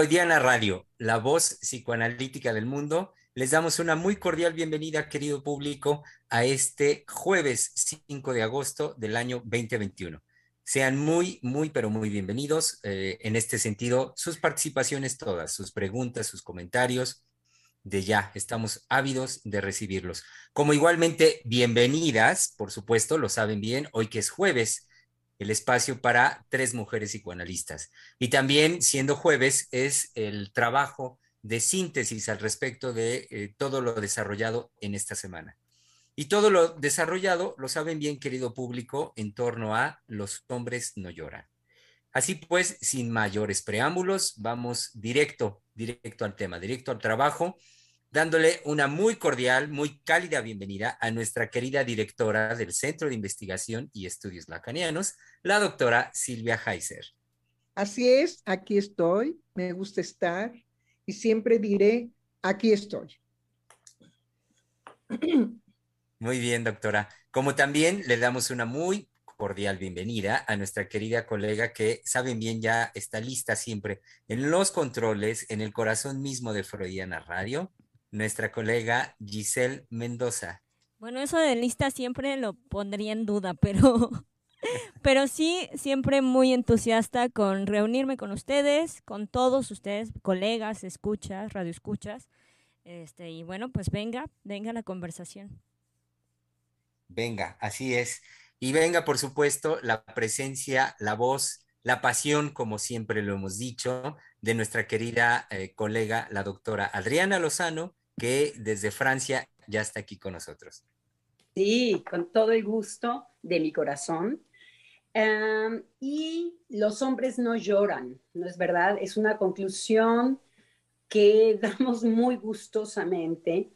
Freudiana Radio, la voz psicoanalítica del mundo. Les damos una muy cordial bienvenida, querido público, a este jueves 5 de agosto del año 2021. Sean muy, muy, pero muy bienvenidos. Eh, en este sentido, sus participaciones todas, sus preguntas, sus comentarios, de ya, estamos ávidos de recibirlos. Como igualmente, bienvenidas, por supuesto, lo saben bien, hoy que es jueves el espacio para tres mujeres psicoanalistas. Y también, siendo jueves, es el trabajo de síntesis al respecto de eh, todo lo desarrollado en esta semana. Y todo lo desarrollado, lo saben bien, querido público, en torno a los hombres no lloran. Así pues, sin mayores preámbulos, vamos directo, directo al tema, directo al trabajo dándole una muy cordial, muy cálida bienvenida a nuestra querida directora del Centro de Investigación y Estudios Lacanianos, la doctora Silvia Heiser. Así es, aquí estoy, me gusta estar y siempre diré, aquí estoy. Muy bien, doctora. Como también le damos una muy cordial bienvenida a nuestra querida colega que saben bien ya está lista siempre en los controles, en el corazón mismo de Freudiana Radio, nuestra colega Giselle Mendoza. Bueno, eso de lista siempre lo pondría en duda, pero, pero sí, siempre muy entusiasta con reunirme con ustedes, con todos ustedes, colegas, escuchas, radioescuchas. Este, y bueno, pues venga, venga la conversación. Venga, así es. Y venga, por supuesto, la presencia, la voz, la pasión, como siempre lo hemos dicho, de nuestra querida eh, colega, la doctora Adriana Lozano, que desde Francia ya está aquí con nosotros. Sí, con todo el gusto de mi corazón. y los hombres no lloran, ¿no es verdad? Es una conclusión que damos muy gustosamente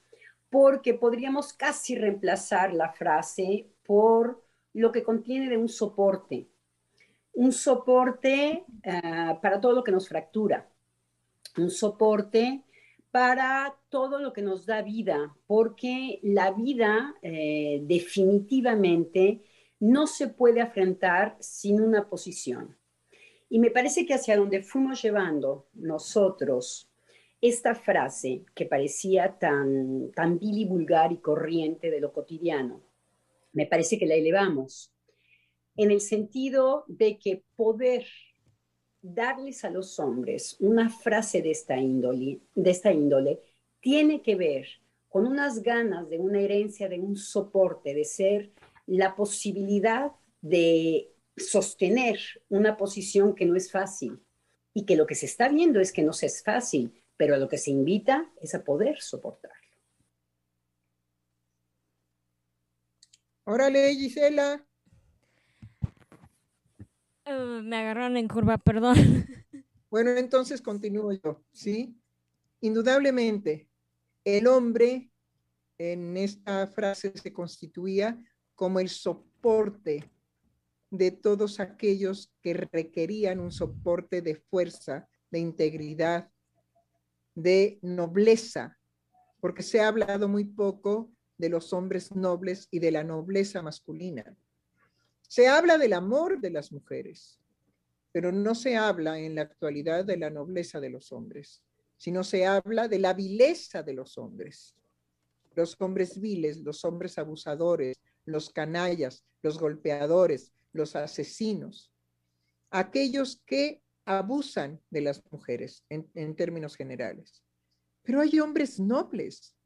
porque podríamos casi reemplazar la frase por lo que contiene de un soporte, un soporte ah, para todo lo que nos fractura, un soporte para todo lo que nos da vida, porque la vida eh, definitivamente no se puede afrontar sin una posición. Y me parece que hacia donde fuimos llevando nosotros esta frase que parecía tan, tan vil y vulgar y corriente de lo cotidiano, me parece que la elevamos en el sentido de que poder darles a los hombres una frase de esta índole, tiene que ver con unas ganas de una herencia, de un soporte, de ser la posibilidad de sostener una posición que no es fácil y que lo que se está viendo es que no es fácil, pero a lo que se invita es a poder soportarlo. Órale, Gisela. Uh, me agarraron en curva, perdón. Bueno, entonces continúo yo, ¿sí? Indudablemente, el hombre en esta frase se constituía como el soporte de todos aquellos que requerían un soporte de fuerza, de integridad, de nobleza, porque se ha hablado muy poco de los hombres nobles y de la nobleza masculina. Se habla del amor de las mujeres, pero no se habla en la actualidad de la nobleza de los hombres, sino se habla de la vileza de los hombres. Los hombres viles, los hombres abusadores, los canallas, los golpeadores, los asesinos, aquellos que abusan de las mujeres en, términos generales. Pero hay hombres nobles,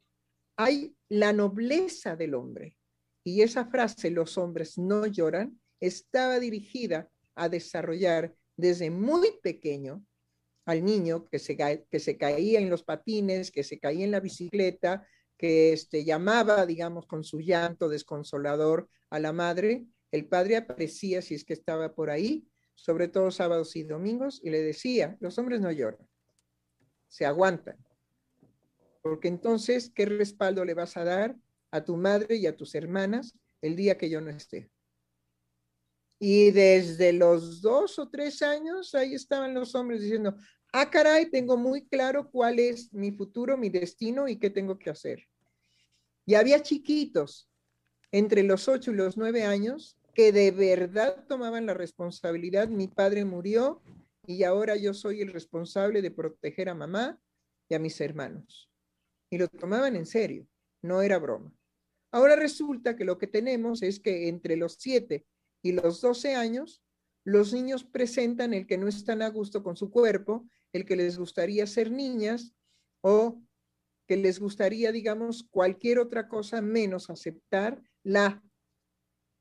hay la nobleza del hombre. Y esa frase, los hombres no lloran, estaba dirigida a desarrollar desde muy pequeño al niño que se, que se caía en los patines, que se caía en la bicicleta, que este, llamaba, digamos, con su llanto desconsolador a la madre. El padre aparecía, si es que estaba por ahí, sobre todo sábados y domingos, y le decía, los hombres no lloran, se aguantan. Porque entonces, ¿qué respaldo le vas a dar a tu madre y a tus hermanas el día que yo no esté? Y desde los dos o tres años, ahí estaban los hombres diciendo, ah, caray, tengo muy claro cuál es mi futuro, mi destino y qué tengo que hacer. Y había chiquitos entre los ocho y los nueve años que de verdad tomaban la responsabilidad. Mi padre murió y ahora yo soy el responsable de proteger a mamá y a mis hermanos. Y lo tomaban en serio, no era broma. Ahora resulta que lo que tenemos es que entre los siete y los 12 años, los niños presentan el que no están a gusto con su cuerpo, el que les gustaría ser niñas o que les gustaría, digamos, cualquier otra cosa menos aceptar la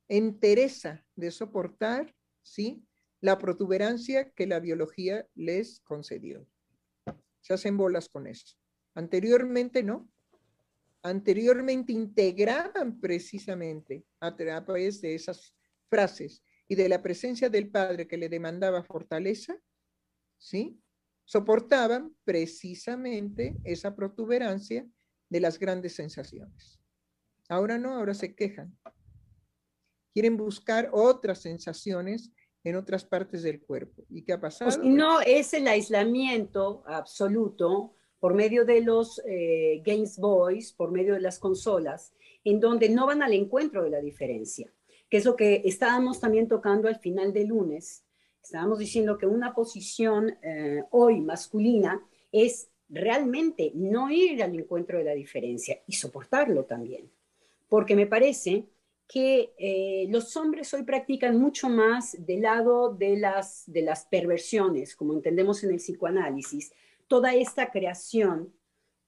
entereza de soportar, ¿sí? La protuberancia que la biología les concedió. Se hacen bolas con eso. Anteriormente no. Anteriormente integraban precisamente a través de esas frases y de la presencia del Padre que le demandaba fortaleza, ¿sí? Soportaban precisamente esa protuberancia de las grandes sensaciones. Ahora no, ahora se quejan. Quieren buscar otras sensaciones en otras partes del cuerpo. ¿Y qué ha pasado? Pues no es el aislamiento absoluto por medio de los eh, Games Boys, por medio de las consolas, en donde no van al encuentro de la diferencia que es lo que estábamos también tocando al final del lunes. Estábamos diciendo que una posición eh, hoy masculina es realmente no ir al encuentro de la diferencia y soportarlo también. Porque me parece que eh, los hombres hoy practican mucho más del lado de las, de las perversiones, como entendemos en el psicoanálisis, toda esta creación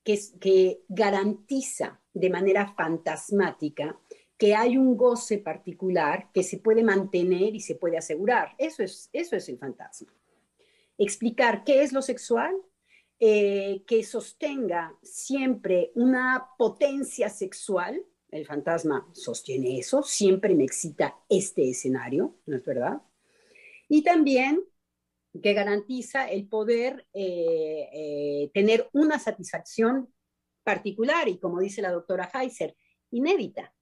que, garantiza de manera fantasmática que hay un goce particular que se puede mantener y se puede asegurar. Eso es, eso es el fantasma. Explicar qué es lo sexual, eh, que sostenga siempre una potencia sexual. El fantasma sostiene eso, siempre me excita este escenario, ¿no es verdad? Y también que garantiza el poder eh, eh, tener una satisfacción particular y, como dice la doctora Heiser, inédita.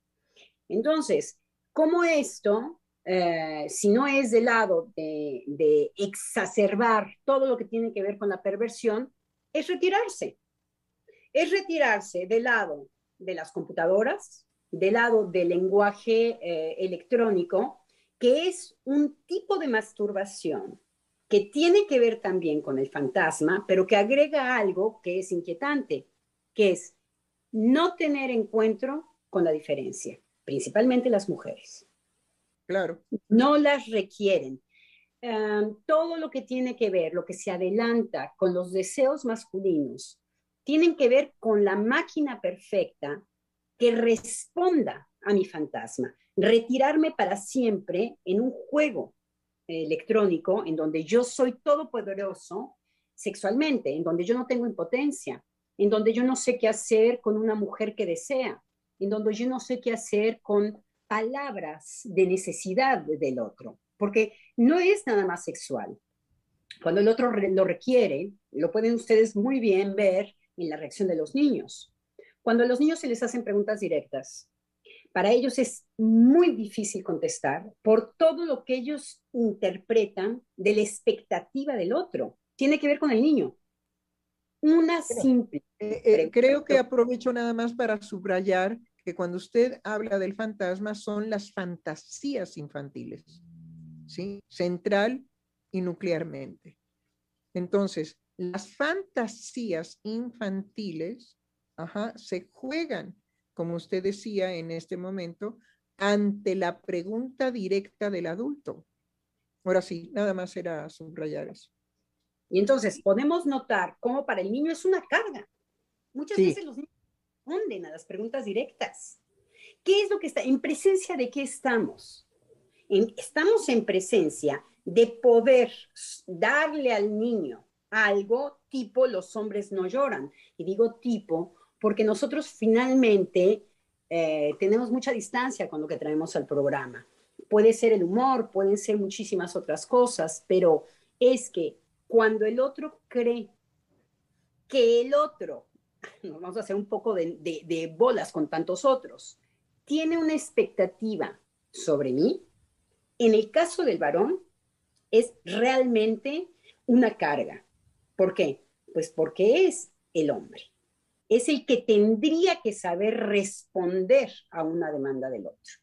Entonces, ¿cómo esto, eh, si no es del lado de, exacerbar todo lo que tiene que ver con la perversión, es retirarse? Es retirarse del lado de las computadoras, del lado del lenguaje electrónico, que es un tipo de masturbación que tiene que ver también con el fantasma, pero que agrega algo que es inquietante, que es no tener encuentro con la diferencia principalmente las mujeres. Claro. No las requieren. todo lo que tiene que ver, lo que se adelanta con los deseos masculinos, tienen que ver con la máquina perfecta que responda a mi fantasma. Retirarme para siempre en un juego electrónico en donde yo soy todopoderoso sexualmente, en donde yo no tengo impotencia, en donde yo no sé qué hacer con una mujer que desea, en donde yo no sé qué hacer con palabras de necesidad del otro, porque no es nada más sexual. Cuando el otro lo requiere, lo pueden ustedes muy bien ver en la reacción de los niños. Cuando a los niños se les hacen preguntas directas, para ellos es muy difícil contestar por todo lo que ellos interpretan de la expectativa del otro. Tiene que ver con el niño. Una simple. Eh, eh, creo que aprovecho nada más para subrayar que cuando usted habla del fantasma son las fantasías infantiles, ¿sí? Central y nuclearmente. Entonces, las fantasías infantiles se juegan, como usted decía en este momento, ante la pregunta directa del adulto. Ahora sí, nada más era subrayar eso. Y entonces podemos notar cómo para el niño es una carga. Muchas veces los niños responden a las preguntas directas. ¿Qué es lo que está? ¿En presencia de qué estamos? estamos en presencia de poder darle al niño algo tipo los hombres no lloran. Y digo tipo porque nosotros finalmente eh, tenemos mucha distancia con lo que traemos al programa. puede ser el humor, pueden ser muchísimas otras cosas, pero es que cuando el otro cree que el otro, vamos a hacer un poco de, de bolas con tantos otros, tiene una expectativa sobre mí, en el caso del varón, es realmente una carga. ¿Por qué? Pues porque es el hombre. Es el que tendría que saber responder a una demanda del otro.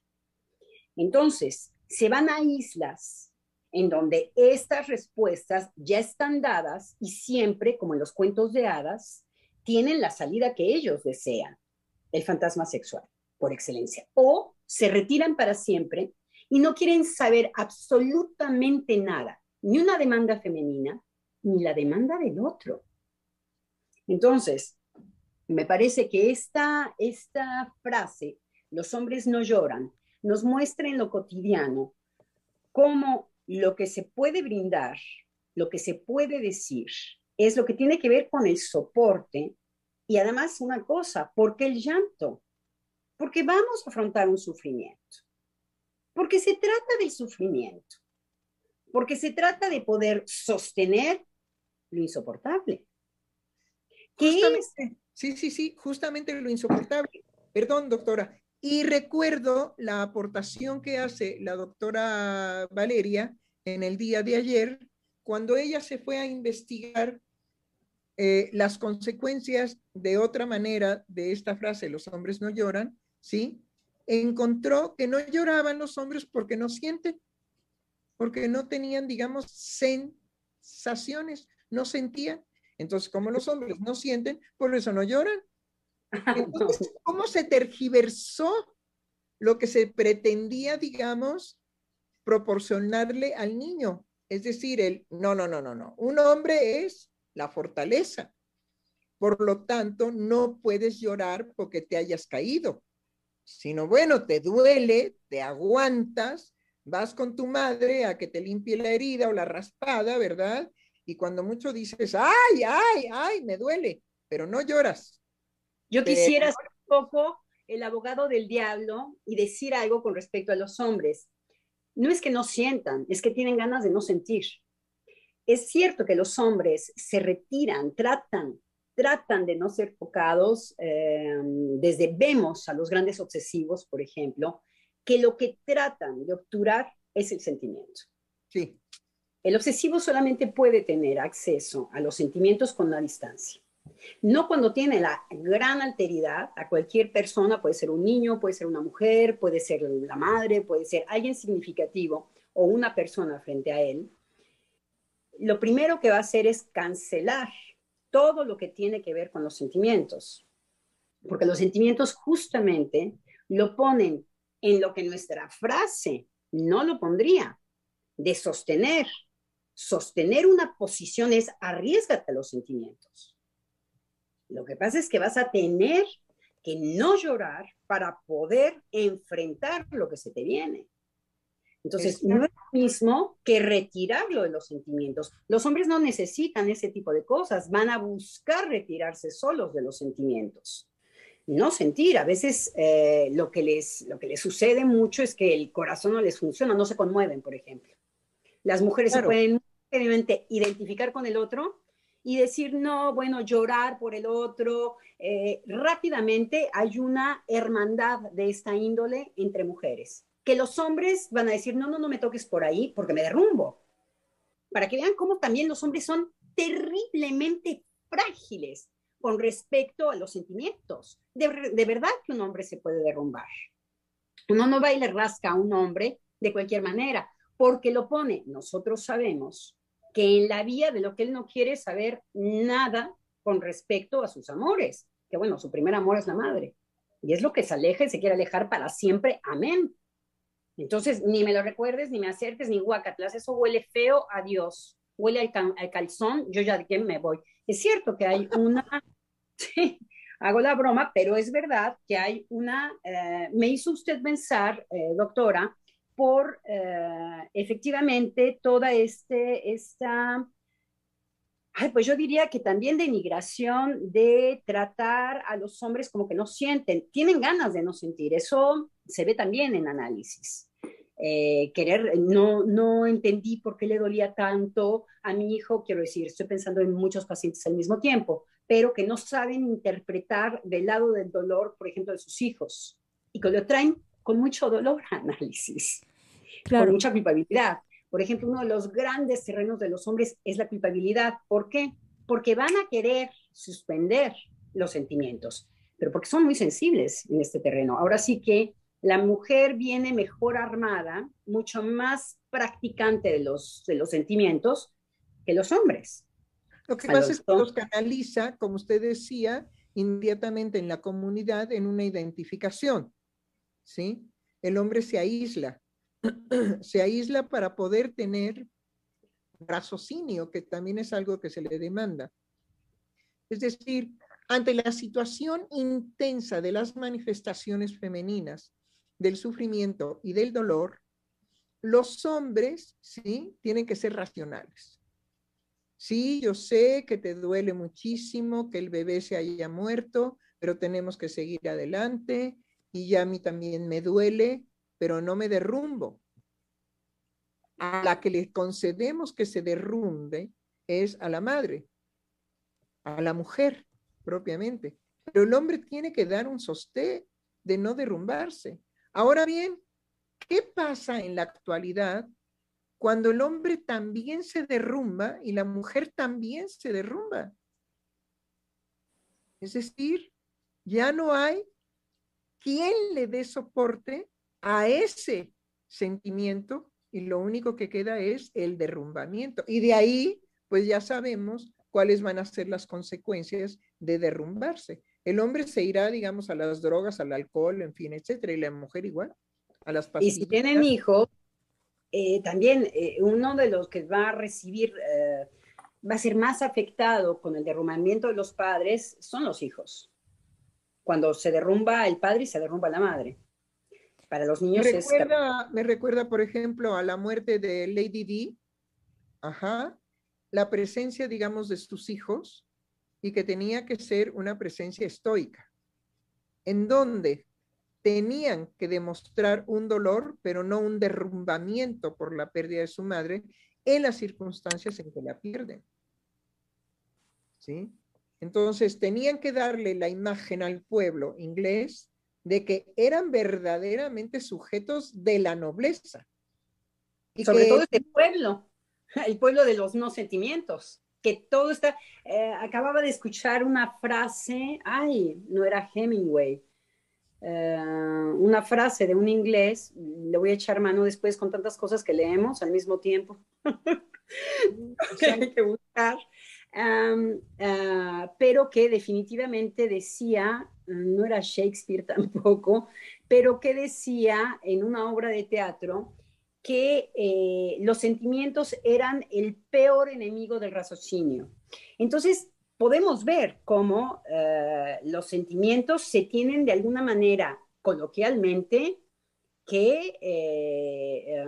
Entonces, se van a islas en donde estas respuestas ya están dadas y siempre, como en los cuentos de hadas, tienen la salida que ellos desean, el fantasma sexual, por excelencia. O se retiran para siempre y no quieren saber absolutamente nada, ni una demanda femenina, ni la demanda del otro. Entonces, me parece que esta, esta frase, los hombres no lloran, nos muestra en lo cotidiano cómo lo que se puede brindar, lo que se puede decir, es lo que tiene que ver con el soporte y además una cosa, ¿por qué el llanto? Porque vamos a afrontar un sufrimiento, porque se trata del sufrimiento, porque se trata de poder sostener lo insoportable. ¿Qué Sí, sí, sí, justamente lo insoportable. Perdón, doctora, y recuerdo la aportación que hace la doctora Valeria en el día de ayer, cuando ella se fue a investigar eh, las consecuencias de otra manera de esta frase, los hombres no lloran, ¿sí? Encontró que no lloraban los hombres porque no sienten, porque no tenían, digamos, sensaciones, no sentían. Entonces, como los hombres no sienten, por eso no lloran. ¿cómo se tergiversó lo que se pretendía, digamos, proporcionarle al niño? Es decir, el, no, no, no, no, no. Un hombre es la fortaleza. Por lo tanto, no puedes llorar porque te hayas caído, sino bueno, te duele, te aguantas, vas con tu madre a que te limpie la herida o la raspada, ¿verdad? Y cuando mucho dices, ay, ay, ay, me duele, pero no lloras, yo quisiera ser un poco el abogado del diablo y decir algo con respecto a los hombres. No es que no sientan, es que tienen ganas de no sentir. Es cierto que los hombres se retiran, tratan, tratan de no ser tocados, eh, desde vemos a los grandes obsesivos, por ejemplo, que lo que tratan de obturar es el sentimiento. Sí. El obsesivo solamente puede tener acceso a los sentimientos con la distancia. No cuando tiene la gran alteridad a cualquier persona, puede ser un niño, puede ser una mujer, puede ser la madre, puede ser alguien significativo o una persona frente a él. Lo primero que va a hacer es cancelar todo lo que tiene que ver con los sentimientos, porque los sentimientos justamente lo ponen en lo que nuestra frase no lo pondría, de sostener. Sostener una posición es arriesgate a los sentimientos. Lo que pasa es que vas a tener que no llorar para poder enfrentar lo que se te viene. Entonces, no es lo mismo que retirarlo de los sentimientos. Los hombres no necesitan ese tipo de cosas, van a buscar retirarse solos de los sentimientos. No sentir, a veces eh, lo, que les, lo que les sucede mucho es que el corazón no les funciona, no se conmueven, por ejemplo. Las mujeres se pueden identificar con el otro y decir, no, bueno, llorar por el otro. Eh, rápidamente hay una hermandad de esta índole entre mujeres, que los hombres van a decir, no, no, no me toques por ahí porque me derrumbo. Para que vean cómo también los hombres son terriblemente frágiles con respecto a los sentimientos. De, de verdad que un hombre se puede derrumbar. Uno no va y le rasca a un hombre de cualquier manera, porque lo pone, nosotros sabemos, que en la vía de lo que él no quiere saber nada con respecto a sus amores, que bueno, su primer amor es la madre, y es lo que se aleja y se quiere alejar para siempre, amén. Entonces, ni me lo recuerdes, ni me acerques, ni guacatlas, eso huele feo a Dios, huele al, calzón, yo ya de qué me voy. Es cierto que hay una, sí, hago la broma, pero es verdad que hay una, eh, me hizo usted pensar, eh, doctora, por eh, efectivamente toda este, esta, pues yo diría que también de migración, de tratar a los hombres como que no sienten, tienen ganas de no sentir, eso se ve también en análisis. eh, querer, no, no entendí por qué le dolía tanto a mi hijo, quiero decir, estoy pensando en muchos pacientes al mismo tiempo, pero que no saben interpretar del lado del dolor, por ejemplo, de sus hijos, y que lo traen con mucho dolor a análisis, con mucha culpabilidad. Por ejemplo, uno de los grandes terrenos de los hombres es la culpabilidad. ¿Por qué? Porque van a querer suspender los sentimientos, pero porque son muy sensibles en este terreno. Ahora sí que la mujer viene mejor armada, mucho más practicante de los, de los sentimientos que los hombres. Lo que pasa es que los canaliza, como usted decía, inmediatamente en la comunidad en una identificación. ¿Sí? El hombre se aísla. se aísla para poder tener raciocinio, que también es algo que se le demanda. Es decir, ante la situación intensa de las manifestaciones femeninas, del sufrimiento y del dolor, los hombres, ¿sí? Tienen que ser racionales. Sí, yo sé que te duele muchísimo que el bebé se haya muerto, pero tenemos que seguir adelante y ya a mí también me duele, pero no me derrumbo. A la que le concedemos que se derrumbe es a la madre, a la mujer propiamente. Pero el hombre tiene que dar un sostén de no derrumbarse. Ahora bien, ¿qué pasa en la actualidad cuando el hombre también se derrumba y la mujer también se derrumba? Es decir, ya no hay quien le dé soporte a ese sentimiento y lo único que queda es el derrumbamiento. Y de ahí, pues ya sabemos cuáles van a ser las consecuencias de derrumbarse. El hombre se irá, digamos, a las drogas, al alcohol, en fin, etcétera, y la mujer igual, a las pastillas. Y si tienen hijos, eh, también eh, uno de los que va a recibir, eh, va a ser más afectado con el derrumbamiento de los padres son los hijos. Cuando se derrumba el padre y se derrumba la madre. Para los niños me recuerda, Me recuerda, por ejemplo, a la muerte de Lady D. Ajá la presencia, digamos, de sus hijos y que tenía que ser una presencia estoica, en donde tenían que demostrar un dolor, pero no un derrumbamiento por la pérdida de su madre en las circunstancias en que la pierden. ¿Sí? Entonces, tenían que darle la imagen al pueblo inglés de que eran verdaderamente sujetos de la nobleza. Y Sobre todo este pueblo. el pueblo de los no sentimientos, que todo está, eh, acababa de escuchar una frase, ay, no era Hemingway, eh, una frase de un inglés, le voy a echar mano después con tantas cosas que leemos al mismo tiempo, que hay que buscar, ah, pero que definitivamente decía, no era Shakespeare tampoco, pero que decía en una obra de teatro, que eh, los sentimientos eran el peor enemigo del raciocinio. Entonces, podemos ver cómo eh, los sentimientos se tienen de alguna manera coloquialmente que, eh,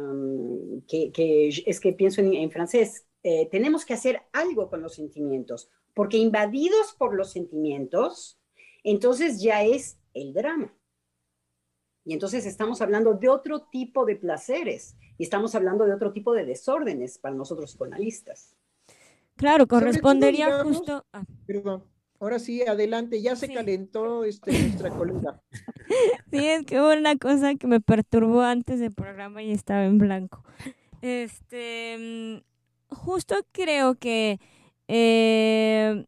que, es que pienso en, francés, tenemos que hacer algo con los sentimientos, porque invadidos por los sentimientos, entonces ya es el drama. Y entonces estamos hablando de otro tipo de placeres y estamos hablando de otro tipo de desórdenes para nosotros psicoanalistas. Claro, correspondería justo. Perdón. Ahora sí, adelante, ya se calentó este, nuestra colega. sí, es que hubo una cosa que me perturbó antes del programa y estaba en blanco. Este, mm, justo creo que, eh,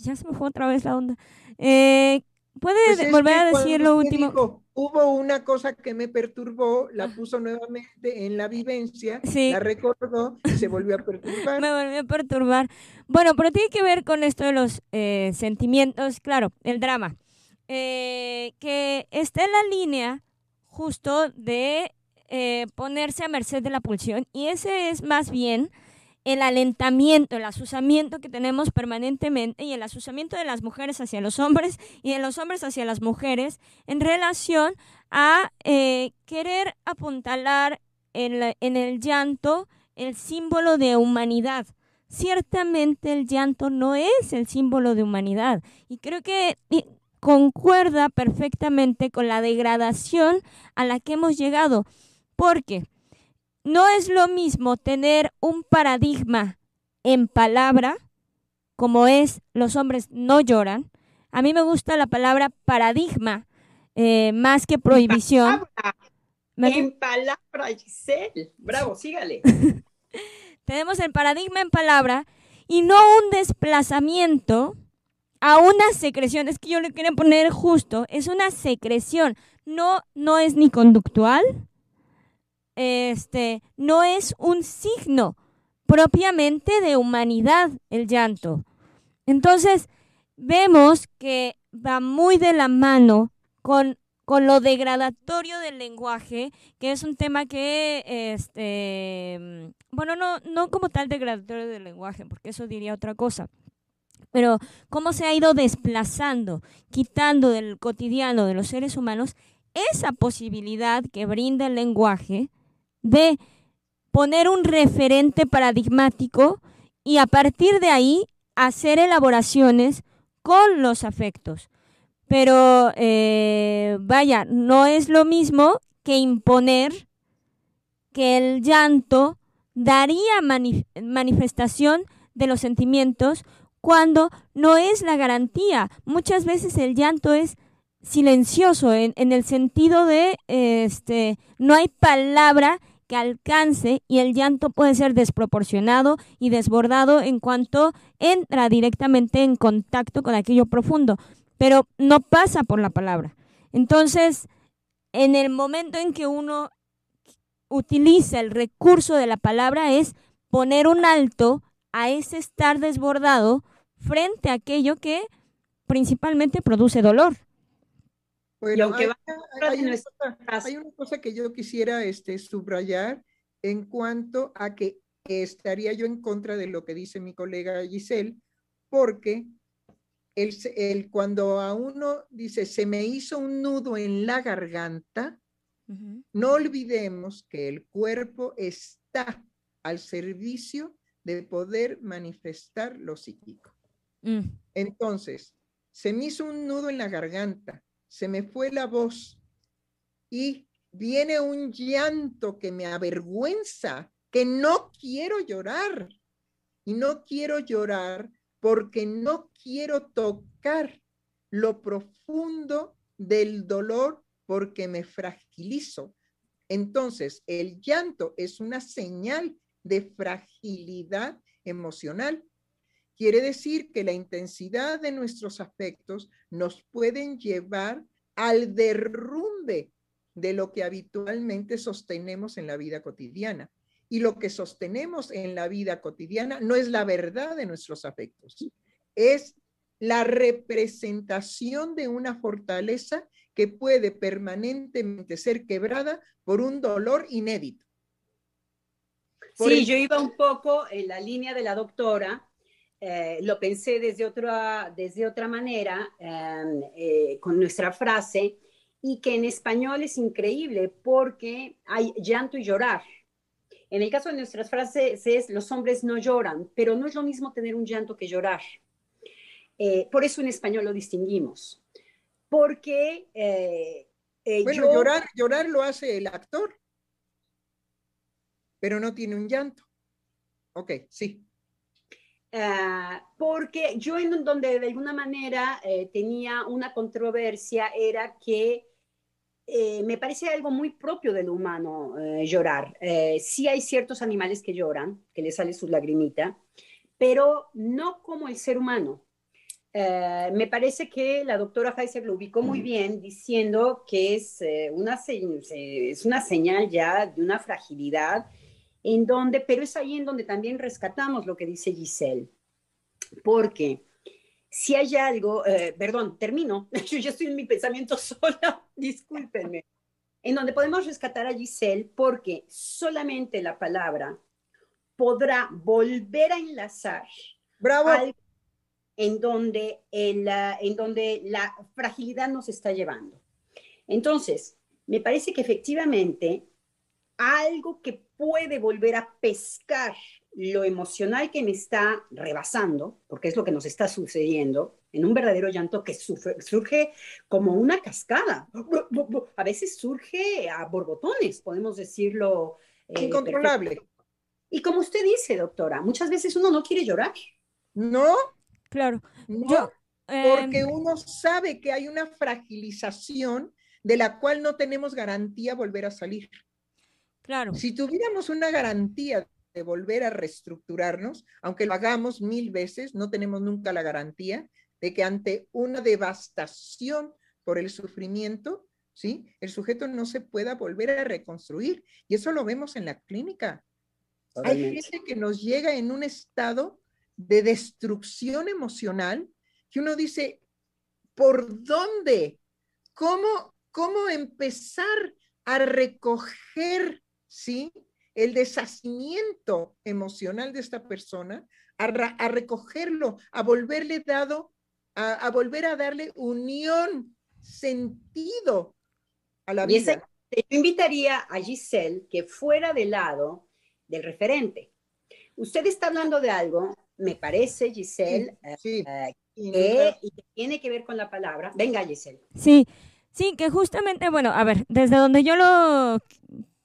ya se me fue otra vez la onda. Eh, ¿Puede pues volver a decir lo último? hubo una cosa que me perturbó, la puso nuevamente en la vivencia, la recordó y se volvió a perturbar. me volvió a perturbar. Bueno, pero tiene que ver con esto de los eh, sentimientos, claro, el drama. Eh, que está en la línea justo de eh, ponerse a merced de la pulsión y ese es más bien el alentamiento, el asusamiento que tenemos permanentemente y el asusamiento de las mujeres hacia los hombres y de los hombres hacia las mujeres en relación a eh, querer apuntalar en, en el llanto el símbolo de humanidad. Ciertamente el llanto no es el símbolo de humanidad y creo que concuerda perfectamente con la degradación a la que hemos llegado Porque no es lo mismo tener un paradigma en palabra, como es los hombres no lloran. A mí me gusta la palabra paradigma eh, más que prohibición. En palabra, Giselle. Bravo, sígale. Tenemos el paradigma en palabra y no un desplazamiento a una secreción. Es que yo le quería poner justo, es una secreción. No, no es ni conductual, este, no es un signo propiamente de humanidad el llanto. Entonces, vemos que va muy de la mano con, con lo degradatorio del lenguaje, que es un tema que, este, bueno, no, no como tal degradatorio del lenguaje, porque eso diría otra cosa, pero cómo se ha ido desplazando, quitando del cotidiano de los seres humanos esa posibilidad que brinda el lenguaje de poner un referente paradigmático y a partir de ahí hacer elaboraciones con los afectos. Pero eh, vaya, no es lo mismo que imponer que el llanto daría manifestación de los sentimientos cuando no es la garantía. Muchas veces el llanto es silencioso en, en el sentido de este no hay palabra que alcance y el llanto puede ser desproporcionado y desbordado en cuanto entra directamente en contacto con aquello profundo, pero no pasa por la palabra. Entonces, en el momento en que uno utiliza el recurso de la palabra es poner un alto a ese estar desbordado frente a aquello que principalmente produce dolor. Bueno, hay, una cosa, que yo quisiera este, subrayar en cuanto a que estaría yo en contra de lo que dice mi colega Giselle, porque el, el, cuando a uno dice, se me hizo un nudo en la garganta, no olvidemos que el cuerpo está al servicio de poder manifestar lo psíquico. Mm. Entonces, se me hizo un nudo en la garganta, se me fue la voz y viene un llanto que me avergüenza, que no quiero llorar. Y no quiero llorar porque no quiero tocar lo profundo del dolor porque me fragilizo. Entonces, el llanto es una señal de fragilidad emocional. Quiere decir que la intensidad de nuestros afectos nos pueden llevar al derrumbe de lo que habitualmente sostenemos en la vida cotidiana. Y lo que sostenemos en la vida cotidiana no es la verdad de nuestros afectos, es la representación de una fortaleza que puede permanentemente ser quebrada por un dolor inédito. sí, yo iba un poco en la línea de la doctora, eh, lo pensé desde otra, desde otra manera em, eh, con nuestra frase y que en español es increíble porque hay llanto y llorar. En el caso de nuestras frases es los hombres no lloran, pero no es lo mismo tener un llanto que llorar. Eh, por eso en español lo distinguimos. Porque... bueno, llorar, llorar lo hace el actor, pero no tiene un llanto. Ok, sí. Ah, porque yo en donde de alguna manera eh, tenía una controversia era que eh, me parece algo muy propio del humano eh, llorar. sí hay ciertos animales que lloran, que les sale su lagrimita, pero no como el ser humano. me parece que la doctora Heiser lo ubicó muy bien diciendo que es, una, es una señal ya de una fragilidad en donde, pero es ahí en donde también rescatamos lo que dice Giselle, porque si hay algo, eh, perdón, termino, yo ya estoy en mi pensamiento sola, discúlpenme, en donde podemos rescatar a Giselle porque solamente la palabra podrá volver a enlazar Bravo. en, donde en donde la fragilidad nos está llevando. Entonces, me parece que efectivamente algo que puede volver a pescar lo emocional que me está rebasando, porque es lo que nos está sucediendo, en un verdadero llanto que surge como una cascada. A veces surge a borbotones, podemos decirlo. Eh, Incontrolable. Y como usted dice, doctora, muchas veces uno no quiere llorar. No. Claro. No, porque em, uno sabe que hay una fragilización de la cual no tenemos garantía volver a salir. Claro. Si tuviéramos una garantía de volver a reestructurarnos, aunque lo hagamos mil veces, no tenemos nunca la garantía de que ante una devastación por el sufrimiento, ¿sí? El sujeto no se pueda volver a reconstruir. Y eso lo vemos en la clínica. Hay gente que nos llega en un estado de destrucción emocional que uno dice, ¿por dónde? ¿Cómo, cómo empezar a recoger, ¿sí? el deshacimiento emocional de esta persona, a, recogerlo, a volverle dado, a, volver a darle unión, sentido a la vida. yo invitaría a Giselle que fuera del lado del referente. Usted está hablando de algo, me parece, Giselle, sí, eh, que, y que tiene que ver con la palabra. Venga, Giselle. Sí, sí, que justamente, bueno, a ver, desde donde yo lo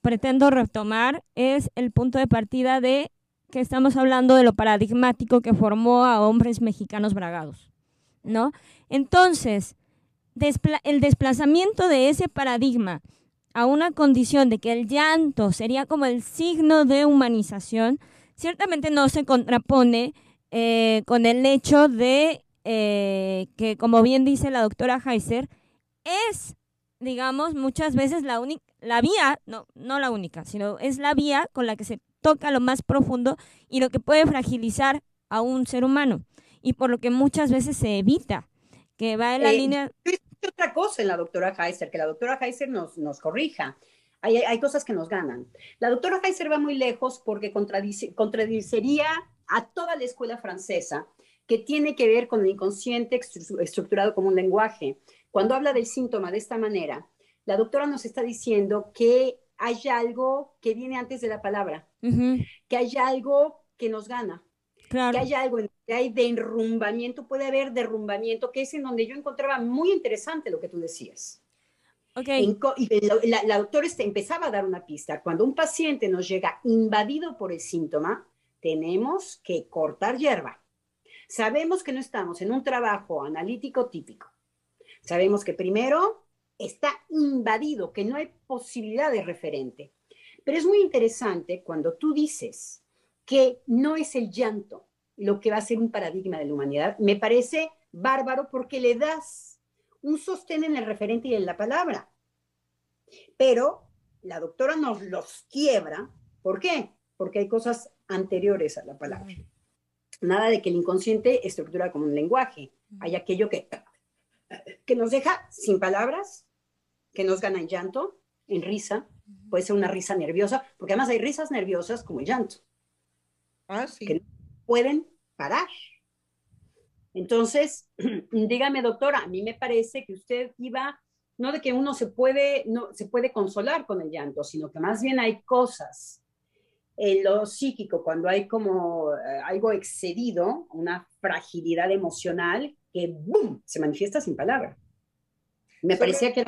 pretendo retomar es el punto de partida de que estamos hablando de lo paradigmático que formó a hombres mexicanos bragados, ¿no? Entonces, el desplazamiento de ese paradigma a una condición de que el llanto sería como el signo de humanización, ciertamente no se contrapone eh, con el hecho de eh, que, como bien dice la doctora Heiser, es, digamos, muchas veces la única la vía, no, no la única, sino es la vía con la que se toca lo más profundo y lo que puede fragilizar a un ser humano. Y por lo que muchas veces se evita, que va en la eh, línea... Otra cosa en la doctora Heiser, que la doctora Heiser nos, nos corrija. Hay, hay, cosas que nos ganan. La doctora Heiser va muy lejos porque contradice, contradicería a toda la escuela francesa que tiene que ver con el inconsciente estructurado como un lenguaje. Cuando habla del síntoma de esta manera, la doctora nos está diciendo que hay algo que viene antes de la palabra, que hay algo que nos gana, que hay algo que hay de enrumbamiento, puede haber derrumbamiento, que es en donde yo encontraba muy interesante lo que tú decías. Okay. y la, doctora este, empezaba a dar una pista. Cuando un paciente nos llega invadido por el síntoma, tenemos que cortar hierba. Sabemos que no estamos en un trabajo analítico típico. Sabemos que primero está invadido, que no hay posibilidad de referente. Pero es muy interesante cuando tú dices que no es el llanto lo que va a ser un paradigma de la humanidad. Me parece bárbaro porque le das un sostén en el referente y en la palabra. Pero la doctora nos los quiebra. ¿Por qué? Porque hay cosas anteriores a la palabra. Nada de que el inconsciente estructura como un lenguaje. Hay aquello que, que nos deja sin palabras que nos gana en llanto, en risa, puede ser una risa nerviosa, porque además hay risas nerviosas como el llanto. Ah, sí. Que no pueden parar. Entonces, dígame, doctora, a mí me parece que usted iba, no de que uno se puede, no, se puede consolar con el llanto, sino que más bien hay cosas en lo psíquico, cuando hay como eh, algo excedido, una fragilidad emocional que ¡boom! se manifiesta sin palabra. Me parecía que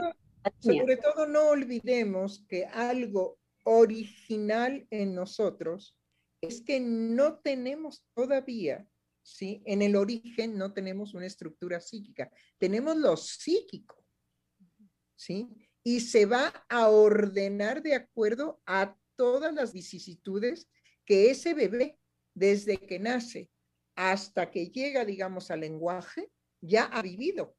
sobre todo no olvidemos que algo original en nosotros es que no tenemos todavía, ¿sí? En el origen no tenemos una estructura psíquica, tenemos lo psíquico, ¿sí? Y se va a ordenar de acuerdo a todas las vicisitudes que ese bebé, desde que nace hasta que llega, digamos, al lenguaje, ya ha vivido.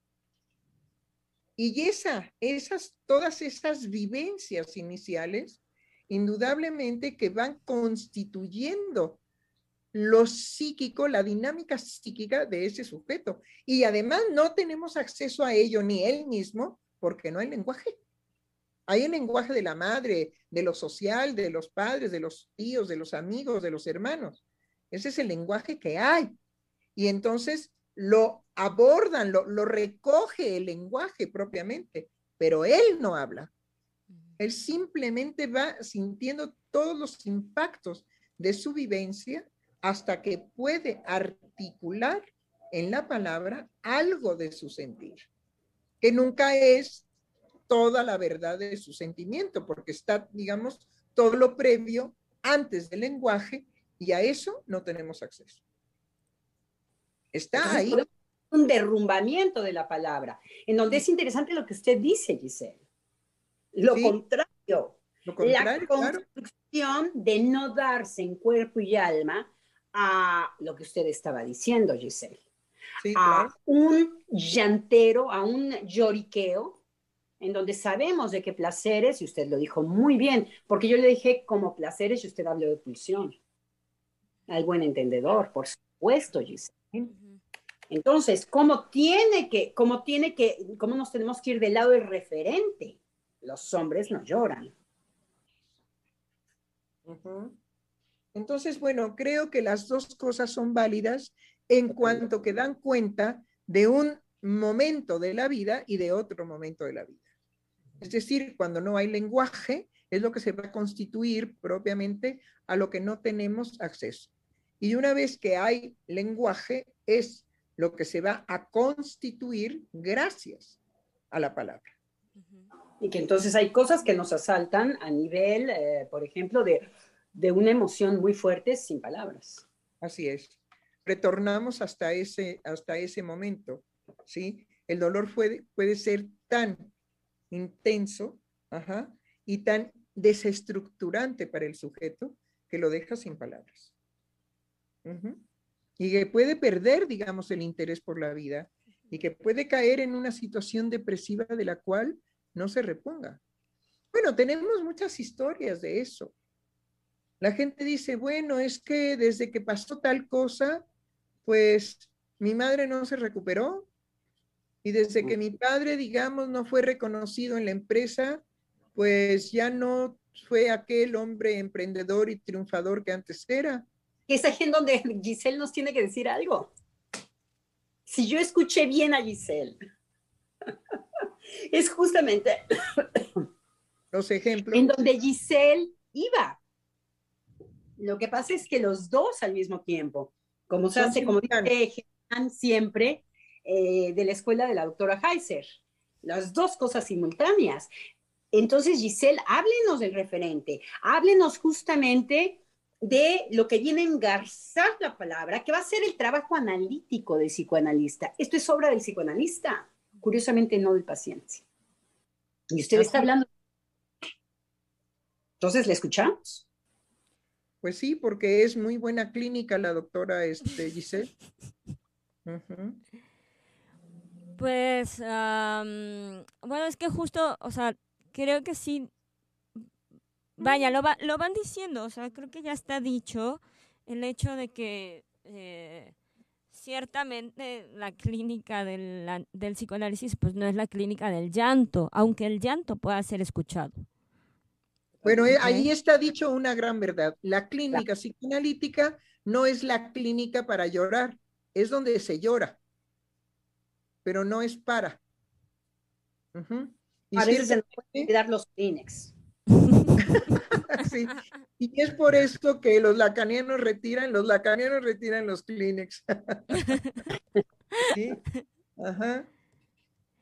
Y esa, esas, todas esas vivencias iniciales, indudablemente que van constituyendo lo psíquico, la dinámica psíquica de ese sujeto. Y además no tenemos acceso a ello ni él mismo porque no hay lenguaje. Hay el lenguaje de la madre, de lo social, de los padres, de los tíos, de los amigos, de los hermanos. Ese es el lenguaje que hay. Y entonces lo abordan, lo, recoge el lenguaje propiamente, pero él no habla. Él simplemente va sintiendo todos los impactos de su vivencia hasta que puede articular en la palabra algo de su sentir, que nunca es toda la verdad de su sentimiento, porque está, digamos, todo lo previo antes del lenguaje y a eso no tenemos acceso. Está ahí. Un derrumbamiento de la palabra, en donde es interesante lo que usted dice, Giselle. Lo contrario. la construcción de no darse en cuerpo y alma a lo que usted estaba diciendo, Giselle. a un llantero, a un lloriqueo, en donde sabemos de qué placeres, y usted lo dijo muy bien, porque yo le dije como placeres y usted habló de pulsión. Al buen entendedor, por supuesto, Giselle. Entonces, ¿cómo tiene que, cómo tiene que, cómo nos tenemos que ir del lado del referente? Los hombres no lloran. Entonces, bueno, creo que las dos cosas son válidas en cuanto que dan cuenta de un momento de la vida y de otro momento de la vida. Es decir, cuando no hay lenguaje, es lo que se va a constituir propiamente a lo que no tenemos acceso. Y una vez que hay lenguaje, es lo que se va a constituir gracias a la palabra. Y que entonces hay cosas que nos asaltan a nivel, eh, por ejemplo, de, de una emoción muy fuerte sin palabras. Así es. Retornamos hasta ese, hasta ese momento, ¿sí? El dolor puede, puede ser tan intenso y tan desestructurante para el sujeto que lo deja sin palabras. Y que puede perder, digamos, el interés por la vida y que puede caer en una situación depresiva de la cual no se reponga. Bueno, tenemos muchas historias de eso. La gente dice, bueno, es que desde que pasó tal cosa, pues mi madre no se recuperó, y desde que mi padre, digamos, no fue reconocido en la empresa, pues ya no fue aquel hombre emprendedor y triunfador que antes era. Es aquí en donde Giselle nos tiene que decir algo. Si yo escuché bien a Giselle, es justamente los ejemplos. En donde Giselle iba. Lo que pasa es que los dos al mismo tiempo, como se hace, como dice siempre, eh, de la escuela de la doctora Heiser. Las dos cosas simultáneas. Entonces, Giselle, háblenos del referente, háblenos justamente de lo que viene a engarzar la palabra, que va a ser el trabajo analítico del psicoanalista. Esto es obra del psicoanalista, curiosamente no del paciente. Y usted está hablando. Entonces, ¿le escuchamos? Pues sí, porque es muy buena clínica la doctora este, Giselle. Pues, bueno, es que justo, o sea, creo que sí, vaya, lo, lo van diciendo, o sea, creo que ya está dicho el hecho de que eh, ciertamente la clínica del, del psicoanálisis pues no es la clínica del llanto, aunque el llanto pueda ser escuchado. Bueno, eh, ahí está dicho una gran verdad. La clínica psicoanalítica no es la clínica para llorar, es donde se llora pero no es para. A veces se puede dar los Kleenex. sí. Y es por esto que los lacanianos retiran, los lacanianos retiran los Kleenex. ¿Sí? Ajá.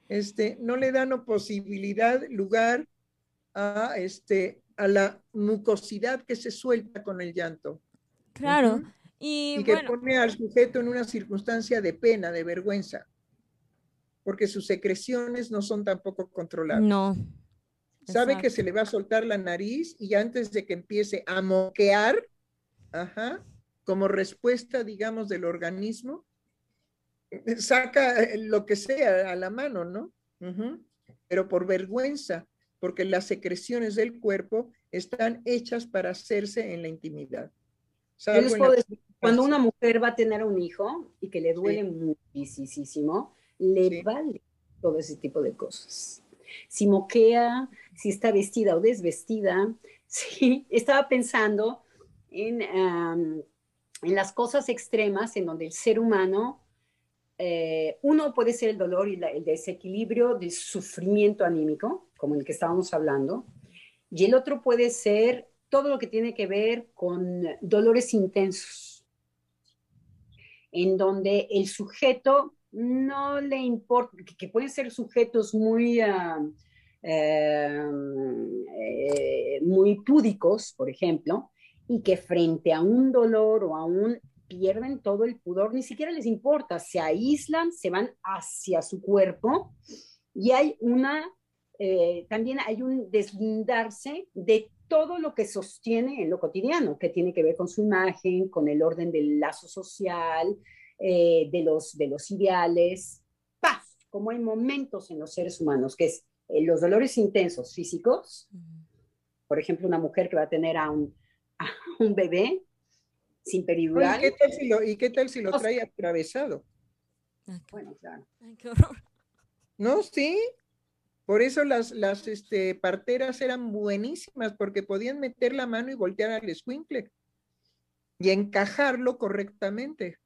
Este, no le dan posibilidad, lugar a, este, a la mucosidad que se suelta con el llanto. Claro. Y, que pone al sujeto en una circunstancia de pena, de vergüenza porque sus secreciones no son tampoco controlables. No. Sabe que se le va a soltar la nariz y antes de que empiece a moquear, ajá, como respuesta, digamos, del organismo, saca lo que sea a la mano, ¿no? Pero por vergüenza, porque las secreciones del cuerpo están hechas para hacerse en la intimidad. cuando una mujer va a tener un hijo y que le duele muchísimo, le vale todo ese tipo de cosas. Si moquea, si está vestida o desvestida, sí, estaba pensando en, en las cosas extremas en donde el ser humano, eh, uno puede ser el dolor y el desequilibrio de sufrimiento anímico, como el que estábamos hablando, y el otro puede ser todo lo que tiene que ver con dolores intensos, en donde el sujeto no le importa, que, pueden ser sujetos muy, em, eh, muy púdicos, por ejemplo, y que frente a un dolor o a un pierden todo el pudor, ni siquiera les importa, se aíslan, se van hacia su cuerpo y hay una, eh, también hay un deslindarse de todo lo que sostiene en lo cotidiano, que tiene que ver con su imagen, con el orden del lazo social, eh, de, los, de los ideales. Paz, como hay momentos en los seres humanos, que es eh, los dolores intensos físicos, por ejemplo, una mujer que va a tener a un, a un bebé sin peridural. ¿Y qué tal si lo, y qué tal si lo trae atravesado? Bueno, claro. Ay, qué horror. No, sí. Por eso las, las este, parteras eran buenísimas, porque podían meter la mano y voltear al escuincle y encajarlo correctamente.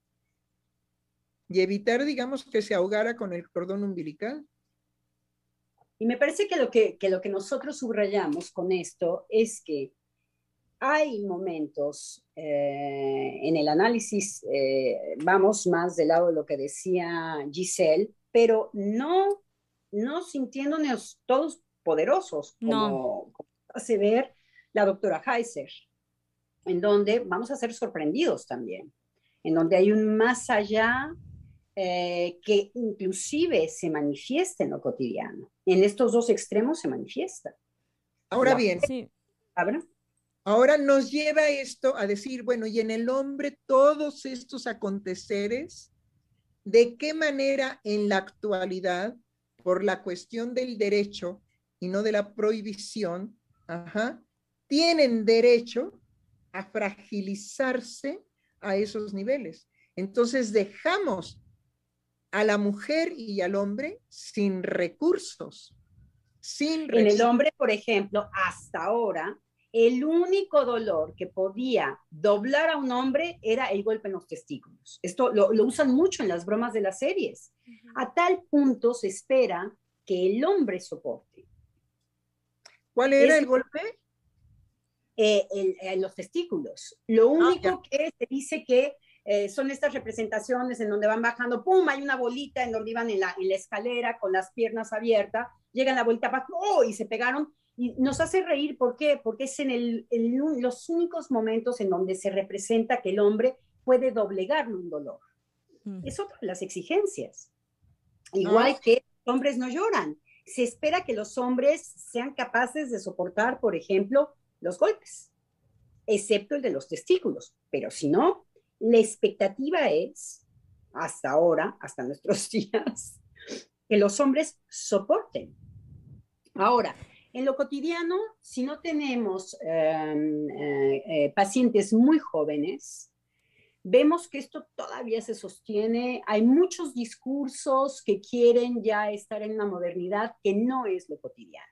Y evitar, digamos, que se ahogara con el cordón umbilical. Y me parece que lo que, que lo que nosotros subrayamos con esto es que hay momentos eh, en el análisis, eh, vamos más del lado de lo que decía Giselle, pero no, no sintiéndonos todos poderosos, como, hace ver la doctora Heiser, en donde vamos a ser sorprendidos también, en donde hay un más allá eh, que inclusive se manifiesta en lo cotidiano. En estos dos extremos se manifiesta. Ahora bien, Sí. ¿Abra? Ahora nos lleva esto a decir, bueno, y en el hombre todos estos aconteceres, ¿de qué manera en la actualidad, por la cuestión del derecho y no de la prohibición, ajá, tienen derecho a fragilizarse a esos niveles? Entonces dejamos a la mujer y al hombre sin recursos. Sin En el recursos. hombre, por ejemplo, hasta ahora, el único dolor que podía doblar a un hombre era el golpe en los testículos. Esto lo, lo usan mucho en las bromas de las series. A tal punto se espera que el hombre soporte ¿Cuál era es- el golpe? eh, el- en los testículos. Lo único ya. que se dice que eh, son estas representaciones en donde van bajando, ¡pum! Hay una bolita en donde iban en la, en la escalera con las piernas abiertas, llegan la bolita abajo, ¡oh! Y se pegaron. Y nos hace reír, ¿por qué? Porque es en el, los únicos momentos en donde se representa que el hombre puede doblegarle un dolor. Mm. Es otra de las exigencias. Igual que los hombres no lloran. Se espera que los hombres sean capaces de soportar, por ejemplo, los golpes, excepto el de los testículos. Pero si no, la expectativa es, hasta ahora, hasta nuestros días, que los hombres soporten. Ahora, en lo cotidiano, si no tenemos eh, eh, eh, pacientes muy jóvenes, vemos que esto todavía se sostiene. Hay muchos discursos que quieren ya estar en una modernidad que no es lo cotidiano.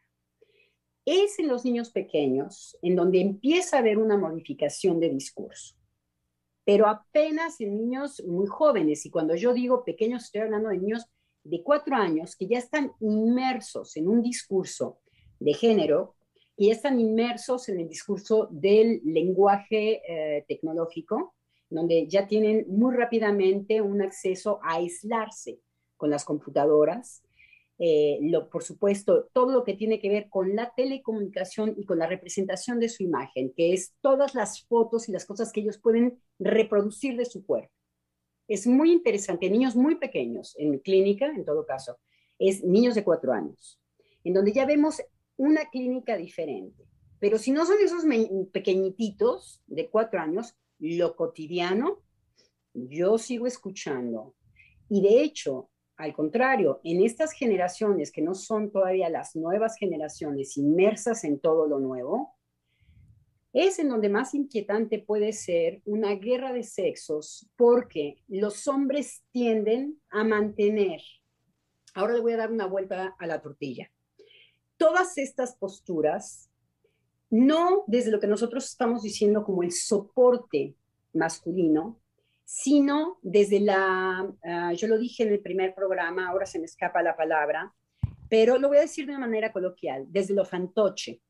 Es en los niños pequeños en donde empieza a haber una modificación de discurso, pero apenas en niños muy jóvenes, y cuando yo digo pequeños estoy hablando de niños de cuatro años que ya están inmersos en un discurso de género, que ya están inmersos en el discurso del lenguaje eh, tecnológico, donde ya tienen muy rápidamente un acceso a aislarse con las computadoras. Eh, lo, por supuesto, todo lo que tiene que ver con la telecomunicación y con la representación de su imagen, que es todas las fotos y las cosas que ellos pueden reproducir de su cuerpo. Es muy interesante, niños muy pequeños, en mi clínica, en todo caso, es niños de cuatro años, en donde ya vemos una clínica diferente. Pero si no son esos pequeñititos de cuatro años, lo cotidiano, yo sigo escuchando. Y de hecho, al contrario, en estas generaciones que no son todavía las nuevas generaciones inmersas en todo lo nuevo, es en donde más inquietante puede ser una guerra de sexos porque los hombres tienden a mantener, ahora le voy a dar una vuelta a la tortilla, todas estas posturas, no desde lo que nosotros estamos diciendo como el soporte masculino, sino desde la, uh, yo lo dije en el primer programa, ahora se me escapa la palabra, pero lo voy a decir de una manera coloquial, desde lo fantoche.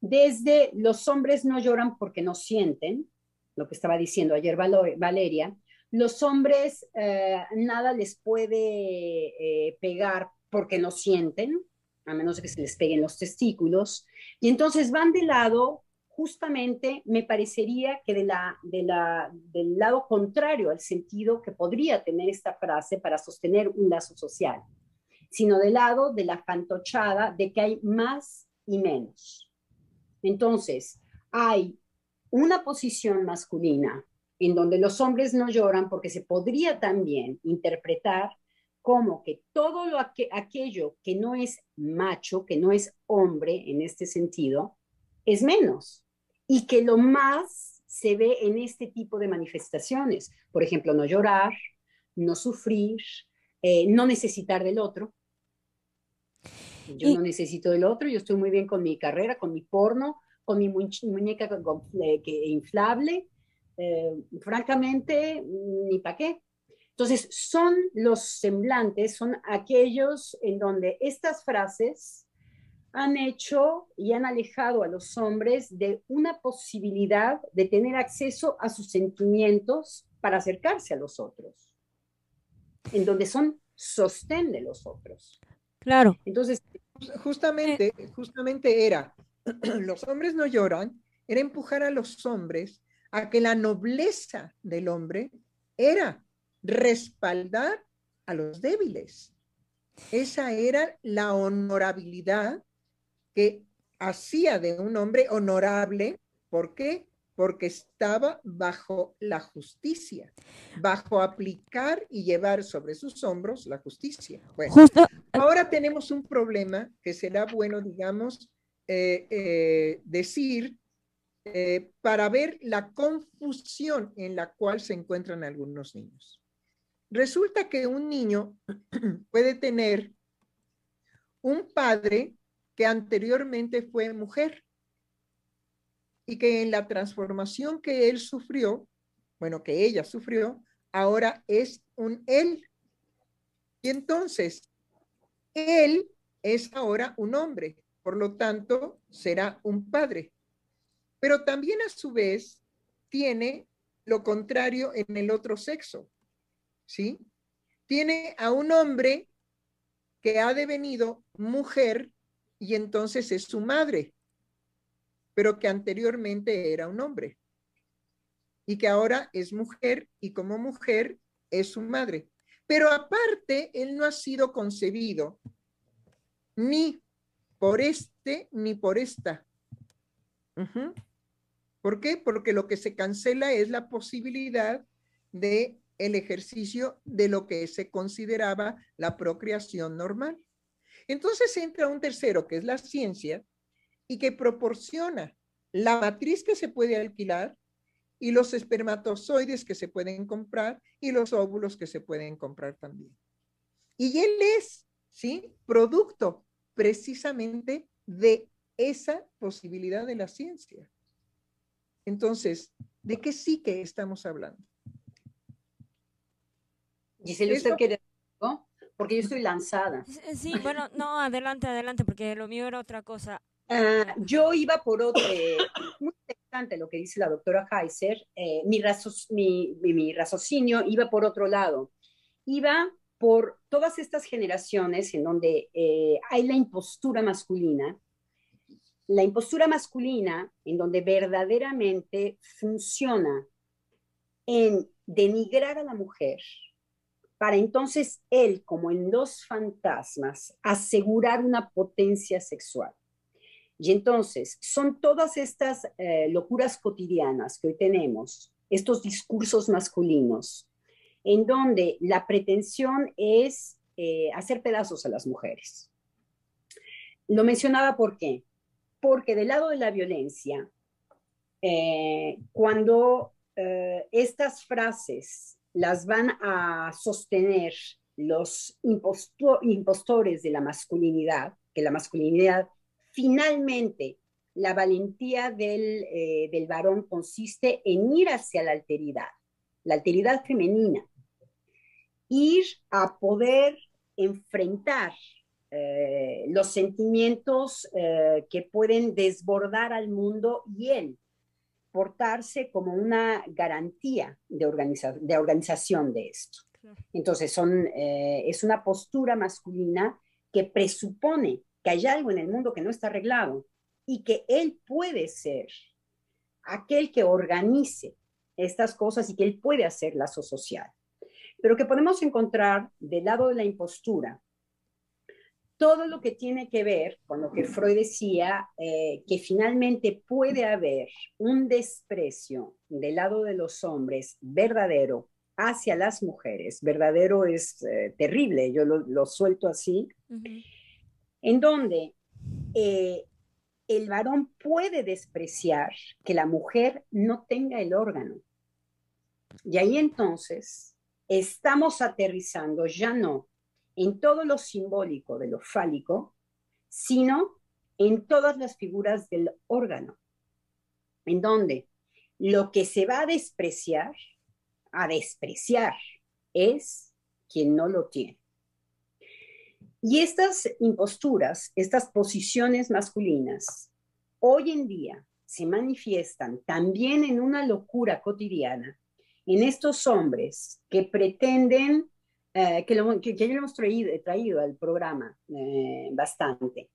Desde los hombres no lloran porque no sienten, lo que estaba diciendo ayer Valeria, los hombres eh, nada les puede eh, pegar porque no sienten, a menos que se les peguen los testículos, y entonces van de lado, justamente me parecería que de la, de la, del lado contrario al sentido que podría tener esta frase para sostener un lazo social, sino del lado de la fantochada de que hay más y menos. Entonces, hay una posición masculina en donde los hombres no lloran porque se podría también interpretar como que todo lo aquello que no es macho, que no es hombre en este sentido, es menos. Y que lo más se ve en este tipo de manifestaciones. Por ejemplo, no llorar, no sufrir, eh, no necesitar del otro. Yo no necesito del otro, yo estoy muy bien con mi carrera, con mi porno, con mi muñeca inflable. Eh, francamente, ni para qué. Entonces, son los semblantes, son aquellos en donde estas frases han hecho y han alejado a los hombres de una posibilidad de tener acceso a sus sentimientos para acercarse a los otros, en donde son sostén de los otros. Claro. Entonces, justamente, justamente era, los hombres no lloran, era empujar a los hombres a que la nobleza del hombre era respaldar a los débiles. Esa era la honorabilidad que hacía de un hombre honorable. ¿Por qué? Porque estaba bajo la justicia, bajo aplicar y llevar sobre sus hombros la justicia. Bueno, ahora tenemos un problema que será bueno, digamos, eh, eh, decir eh, para ver la confusión en la cual se encuentran algunos niños. Resulta que un niño puede tener un padre que anteriormente fue mujer y que en la transformación que él sufrió, bueno, que ella sufrió, ahora es un él. Y entonces, él es ahora un hombre, por lo tanto, será un padre. Pero también a su vez tiene lo contrario en el otro sexo. ¿sí? Tiene a un hombre que ha devenido mujer y entonces es su madre, pero que anteriormente era un hombre y que ahora es mujer y como mujer es su madre. Pero aparte, él no ha sido concebido ni por este ni por esta. ¿Por qué? Porque lo que se cancela es la posibilidad de el ejercicio de lo que se consideraba la procreación normal. Entonces entra un tercero, que es la ciencia, y que proporciona la matriz que se puede alquilar y los espermatozoides que se pueden comprar y los óvulos que se pueden comprar también. Y él es, ¿sí? Producto precisamente de esa posibilidad de la ciencia. Entonces, ¿de qué sí que estamos hablando? Giselle, ¿usted quiere algo? Porque yo estoy lanzada. Sí, bueno, no, adelante, adelante, porque lo mío era otra cosa. Ah, yo iba por otro, eh, muy interesante lo que dice la doctora Heiser, eh, mi, mi, raciocinio iba por otro lado, iba por todas estas generaciones en donde eh, hay la impostura masculina, la impostura masculina en donde verdaderamente funciona en denigrar a la mujer, para entonces él, como en los fantasmas, asegurar una potencia sexual. Y entonces son todas estas eh, locuras cotidianas que hoy tenemos, estos discursos masculinos, en donde la pretensión es eh, hacer pedazos a las mujeres. Lo mencionaba por qué. Porque del lado de la violencia, eh, cuando estas frases las van a sostener los impostores de la masculinidad, que la masculinidad finalmente, la valentía del, eh, del varón consiste en ir hacia la alteridad, la alteridad femenina, ir a poder enfrentar eh, los sentimientos eh, que pueden desbordar al mundo y él portarse como una garantía de, de organización de esto. Entonces, son, eh, es una postura masculina que presupone que hay algo en el mundo que no está arreglado y que él puede ser aquel que organice estas cosas y que él puede hacer lazo social. Pero que podemos encontrar del lado de la impostura todo lo que tiene que ver con lo que Freud decía, eh, que finalmente puede haber un desprecio del lado de los hombres verdadero hacia las mujeres. Verdadero es eh, terrible, yo lo, suelto así, en donde eh, el varón puede despreciar que la mujer no tenga el órgano. Y ahí entonces estamos aterrizando ya no en todo lo simbólico de lo fálico, sino en todas las figuras del órgano, en donde lo que se va a despreciar, a despreciar, es quien no lo tiene. Y estas imposturas, estas posiciones masculinas, hoy en día se manifiestan también en una locura cotidiana, en estos hombres que pretenden eh, que, lo, que, yo hemos traído, traído al programa eh, bastante.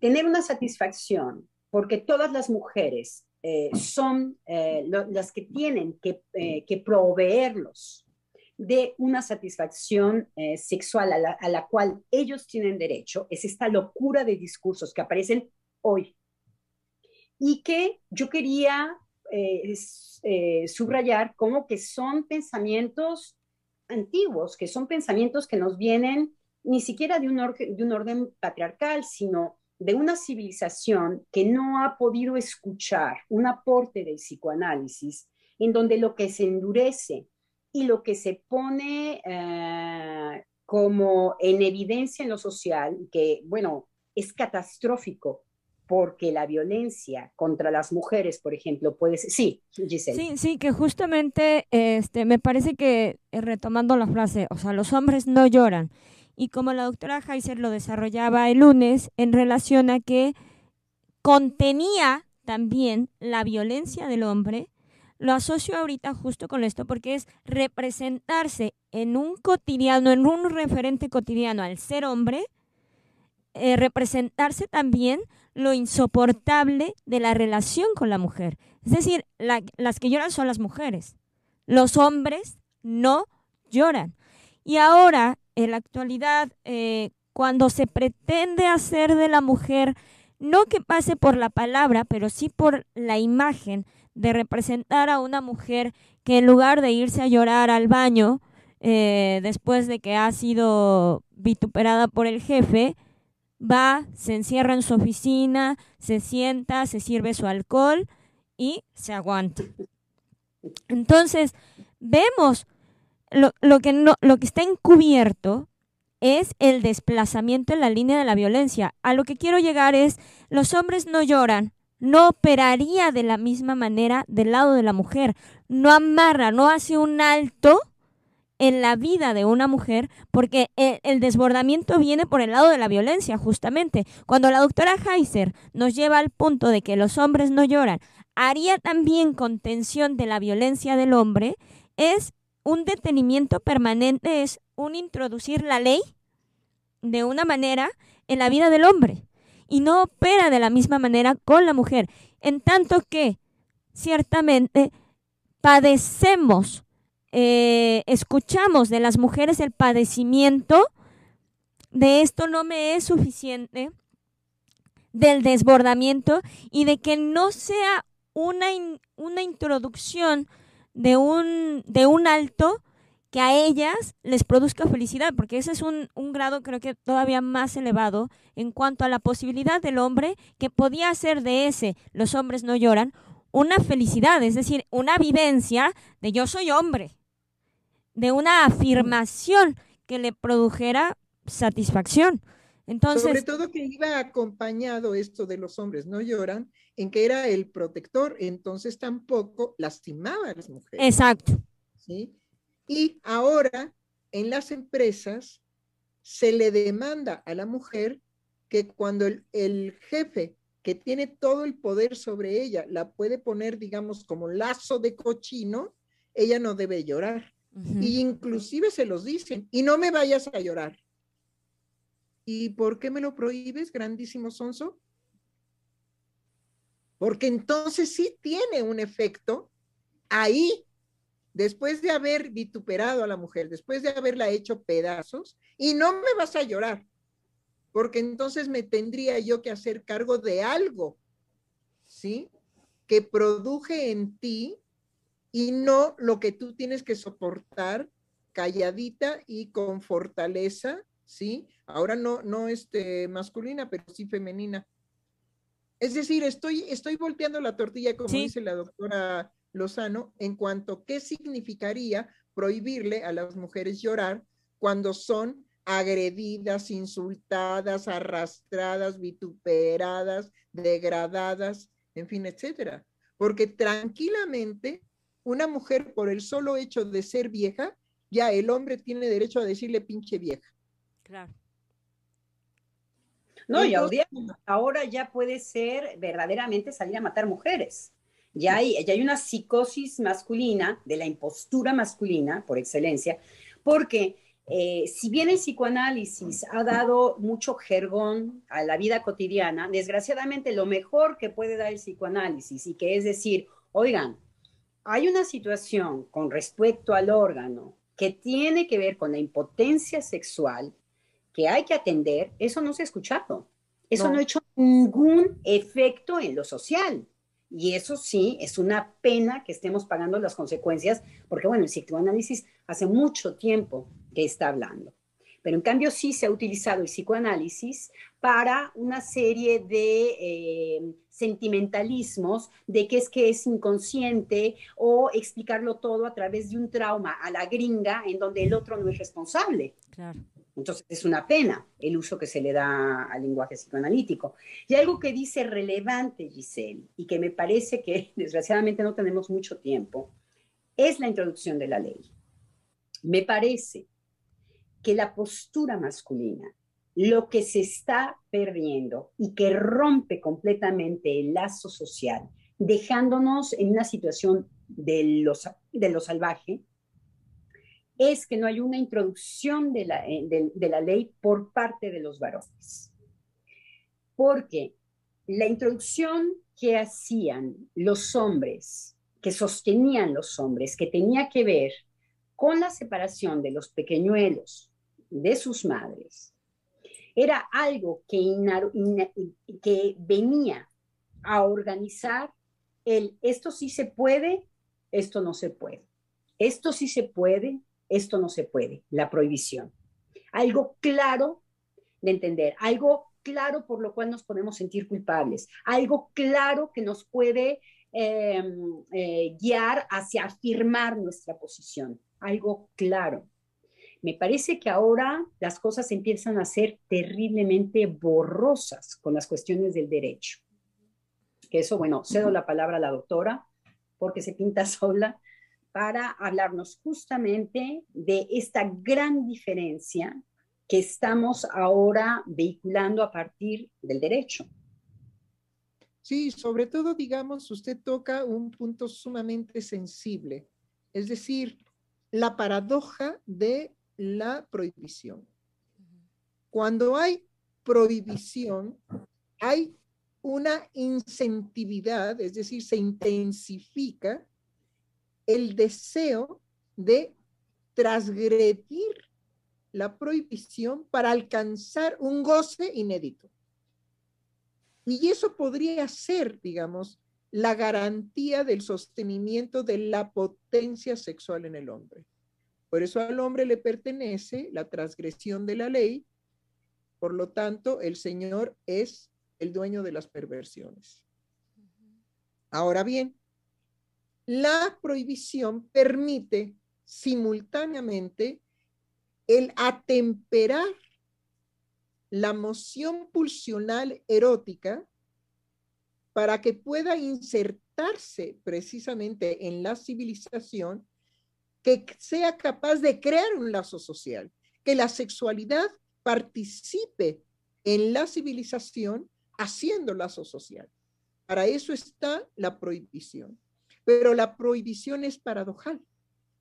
Tener una satisfacción, porque todas las mujeres eh, son las que tienen que, que, proveerlos de una satisfacción sexual a la, a la cual ellos tienen derecho, es esta locura de discursos que aparecen hoy. Y que yo quería subrayar como que son pensamientos antiguos, que son pensamientos que nos vienen ni siquiera de un, orden, patriarcal, sino de una civilización que no ha podido escuchar un aporte del psicoanálisis, en donde lo que se endurece y lo que se pone eh, como en evidencia en lo social, que bueno, es catastrófico porque la violencia contra las mujeres, por ejemplo, puede ser... Sí, Giselle. Sí, sí, que justamente este, me parece que, eh, retomando la frase, o sea, los hombres no lloran. Y como la doctora Heiser lo desarrollaba el lunes en relación a que contenía también la violencia del hombre, lo asocio ahorita justo con esto porque es representarse en un cotidiano, en un referente cotidiano al ser hombre, eh, representarse también lo insoportable de la relación con la mujer. Es decir, las que lloran son las mujeres. Los hombres no lloran. Y ahora, en la actualidad, eh, cuando se pretende hacer de la mujer, no que pase por la palabra, pero sí por la imagen de representar a una mujer que en lugar de irse a llorar al baño, eh, después de que ha sido vituperada por el jefe, va, se encierra en su oficina, se sienta, se sirve su alcohol y se aguanta. Entonces, vemos lo, que, no, lo que está encubierto es el desplazamiento en la línea de la violencia. A lo que quiero llegar es, los hombres no lloran, no operaría de la misma manera del lado de la mujer, no amarra, no hace un alto en la vida de una mujer, porque el, desbordamiento viene por el lado de la violencia, justamente. Cuando la doctora Heiser nos lleva al punto de que los hombres no lloran, haría también contención de la violencia del hombre, es un detenimiento permanente, es un introducir la ley de una manera en la vida del hombre y no opera de la misma manera con la mujer, en tanto que ciertamente padecemos eh, escuchamos de las mujeres el padecimiento, de esto no me es suficiente, del desbordamiento y de que no sea una, una introducción de un, de un alto que a ellas les produzca felicidad, porque ese es un, un, grado creo que todavía más elevado en cuanto a la posibilidad del hombre que podía hacer de ese, los hombres no lloran, una felicidad, es decir, una vivencia de yo soy hombre, de una afirmación que le produjera satisfacción. Entonces, Sobre todo que iba acompañado esto de los hombres no lloran, en que era el protector, entonces tampoco lastimaba a las mujeres. Exacto. ¿sí? Y ahora en las empresas se le demanda a la mujer que cuando el, el jefe que tiene todo el poder sobre ella, la puede poner, digamos, como lazo de cochino, ella no debe llorar. Y inclusive se los dicen, y no me vayas a llorar. ¿Y por qué me lo prohíbes, grandísimo sonso? Porque entonces sí tiene un efecto ahí, después de haber vituperado a la mujer, después de haberla hecho pedazos, y no me vas a llorar, porque entonces me tendría yo que hacer cargo de algo, ¿sí? Que produje en ti y no lo que tú tienes que soportar calladita y con fortaleza, ¿sí? Ahora no, no este, masculina, pero sí femenina. Es decir, estoy, estoy volteando la tortilla, como dice la doctora Lozano, en cuanto a qué significaría prohibirle a las mujeres llorar cuando son agredidas, insultadas, arrastradas, vituperadas, degradadas, en fin, etcétera. Porque tranquilamente una mujer por el solo hecho de ser vieja, ya el hombre tiene derecho a decirle pinche vieja. Claro. No, y ahora ya puede ser verdaderamente salir a matar mujeres. Ya hay, ya hay una psicosis masculina, de la impostura masculina, por excelencia, porque eh, si bien el psicoanálisis ha dado mucho jergón a la vida cotidiana, desgraciadamente lo mejor que puede dar el psicoanálisis, y que es decir, oigan, hay una situación con respecto al órgano que tiene que ver con la impotencia sexual que hay que atender, eso no se ha escuchado. Eso no, ha hecho ningún efecto en lo social. Y eso sí, es una pena que estemos pagando las consecuencias, porque bueno, el psicoanálisis hace mucho tiempo que está hablando. Pero en cambio sí se ha utilizado el psicoanálisis para una serie de eh, sentimentalismos de que es que es inconsciente o explicarlo todo a través de un trauma a la gringa en donde el otro no es responsable. Claro. Entonces es una pena el uso que se le da al lenguaje psicoanalítico. Y algo que dice relevante Giselle y que me parece que desgraciadamente no tenemos mucho tiempo, es la introducción de la ley. Me parece que la postura masculina lo que se está perdiendo y que rompe completamente el lazo social, dejándonos en una situación de lo, de lo salvaje, es que no hay una introducción de la, eh, de la ley por parte de los varones. Porque la introducción que hacían los hombres, que sostenían los hombres, que tenía que ver con la separación de los pequeñuelos de sus madres, era algo que, que venía a organizar el esto sí se puede, esto no se puede. Esto sí se puede, esto no se puede, la prohibición. Algo claro de entender, algo claro por lo cual nos podemos sentir culpables, algo claro que nos puede em, eh, guiar hacia afirmar nuestra posición, algo claro. Me parece que ahora las cosas empiezan a ser terriblemente borrosas con las cuestiones del derecho. Que eso, bueno, cedo la palabra a la doctora porque se pinta sola para hablarnos justamente de esta gran diferencia que estamos ahora vehiculando a partir del derecho. Sí, sobre todo, digamos, usted toca un punto sumamente sensible, es decir, la paradoja de la prohibición. Cuando hay prohibición, hay una incentividad, es decir, se intensifica el deseo de transgredir la prohibición para alcanzar un goce inédito. Y eso podría ser, digamos, la garantía del sostenimiento de la potencia sexual en el hombre. Por eso al hombre le pertenece la transgresión de la ley, por lo tanto el Señor es el dueño de las perversiones. Ahora bien, la prohibición permite simultáneamente el atemperar la moción pulsional erótica para que pueda insertarse precisamente en la civilización que sea capaz de crear un lazo social, que la sexualidad participe en la civilización haciendo lazo social. Para eso está la prohibición. Pero la prohibición es paradojal.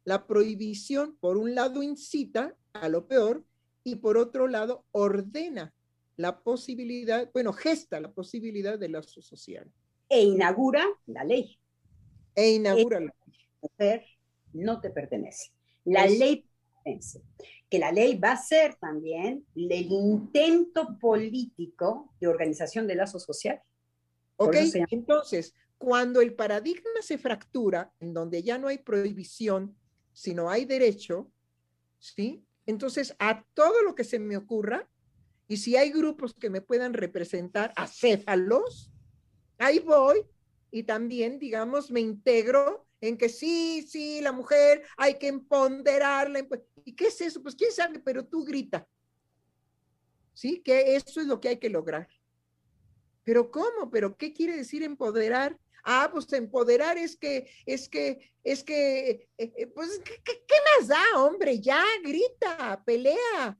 La prohibición, por un lado, incita a lo peor y por otro lado, ordena la posibilidad, bueno, gesta la posibilidad del lazo social. E inaugura la ley. E inaugura la ley. No te pertenece. La ley pertenece. Que la ley va a ser también el intento político de organización del lazo social. Ok, entonces, cuando el paradigma se fractura, en donde ya no hay prohibición, sino hay derecho, ¿sí? Entonces, a todo lo que se me ocurra, y si hay grupos que me puedan representar acéfalos, ahí voy y también, digamos, me integro en que sí, sí, la mujer hay que empoderarla. ¿Y qué es eso? Pues quién sabe, pero tú grita. ¿Sí? Que eso es lo que hay que lograr. Pero ¿cómo? ¿Pero qué quiere decir empoderar? Ah, pues empoderar es que, es que, es que, eh, eh, pues, ¿qué, ¿qué, más da, hombre? Ya, grita, pelea.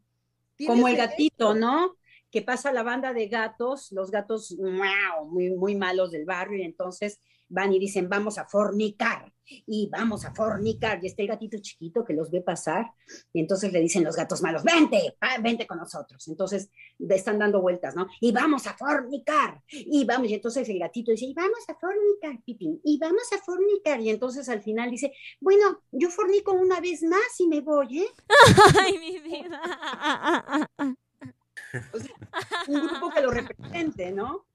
Como el gatito, ¿no? Que pasa la banda de gatos, los gatos muy, muy malos del barrio, y entonces van y dicen, vamos a fornicar, y vamos a fornicar, y está el gatito chiquito que los ve pasar, y entonces le dicen los gatos malos, vente, vente con nosotros, entonces están dando vueltas, ¿no? Y vamos a fornicar, y vamos, y entonces el gatito dice, y vamos a fornicar, Pipín, y vamos a fornicar, y entonces al final dice, bueno, yo fornico una vez más y me voy, ¿eh? Ay, mi vida. un grupo que lo represente, ¿no?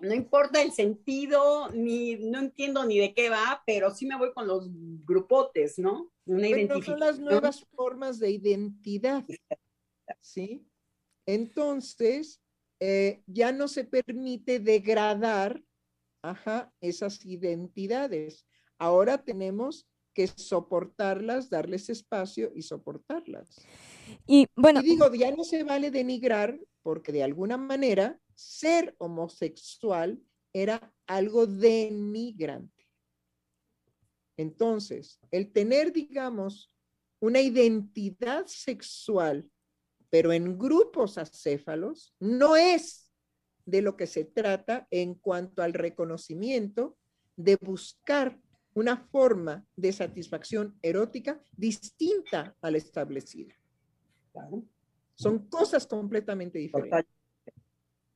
No importa el sentido, ni no entiendo ni de qué va, pero sí me voy con los grupotes, ¿no? Una son las nuevas formas de identidad, ¿sí? Entonces, eh, ya no se permite degradar ajá, esas identidades. Ahora tenemos que soportarlas, darles espacio y soportarlas. Y bueno, y digo, ya no se vale denigrar porque de alguna manera ser homosexual era algo denigrante. Entonces, el tener, digamos, una identidad sexual, pero en grupos acéfalos, no es de lo que se trata en cuanto al reconocimiento de buscar una forma de satisfacción erótica distinta a la establecida. Son cosas completamente diferentes.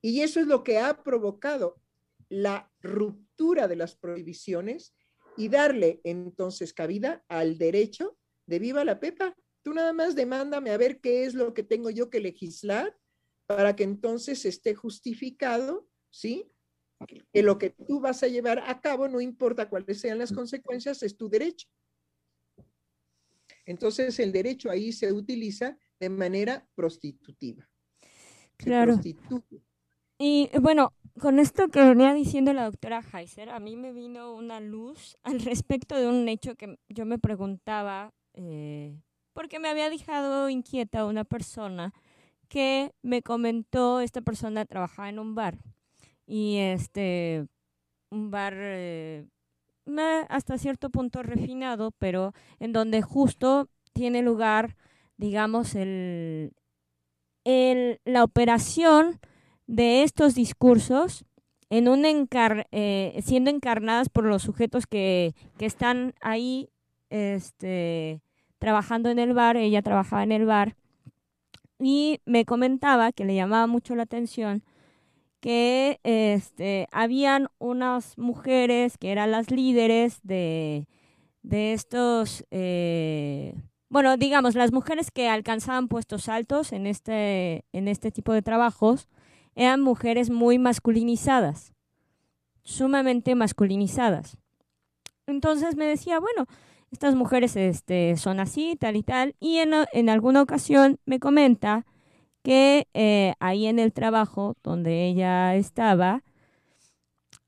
Y eso es lo que ha provocado la ruptura de las prohibiciones y darle entonces cabida al derecho de viva la pepa. Tú nada más demándame a ver qué es lo que tengo yo que legislar para que entonces esté justificado, ¿sí? Que lo que tú vas a llevar a cabo, no importa cuáles sean las consecuencias, es tu derecho. Entonces el derecho ahí se utiliza de manera prostitutiva. claro. Y bueno, con esto que venía diciendo la doctora Heiser, a mí me vino una luz al respecto de un hecho que yo me preguntaba, eh, porque me había dejado inquieta una persona que me comentó, esta persona trabajaba en un bar, y este, un bar eh, hasta cierto punto refinado, pero en donde justo tiene lugar, digamos, el, el, la operación de estos discursos en un eh, siendo encarnadas por los sujetos que, están ahí este, trabajando en el bar, ella trabajaba en el bar, y me comentaba que le llamaba mucho la atención que este, habían unas mujeres que eran las líderes de, de estos, eh, bueno, digamos, las mujeres que alcanzaban puestos altos en este, en este tipo de trabajos, eran mujeres muy masculinizadas, sumamente masculinizadas. Entonces me decía, bueno, estas mujeres este, son así, tal y tal, y en, alguna ocasión me comenta que eh, ahí en el trabajo donde ella estaba,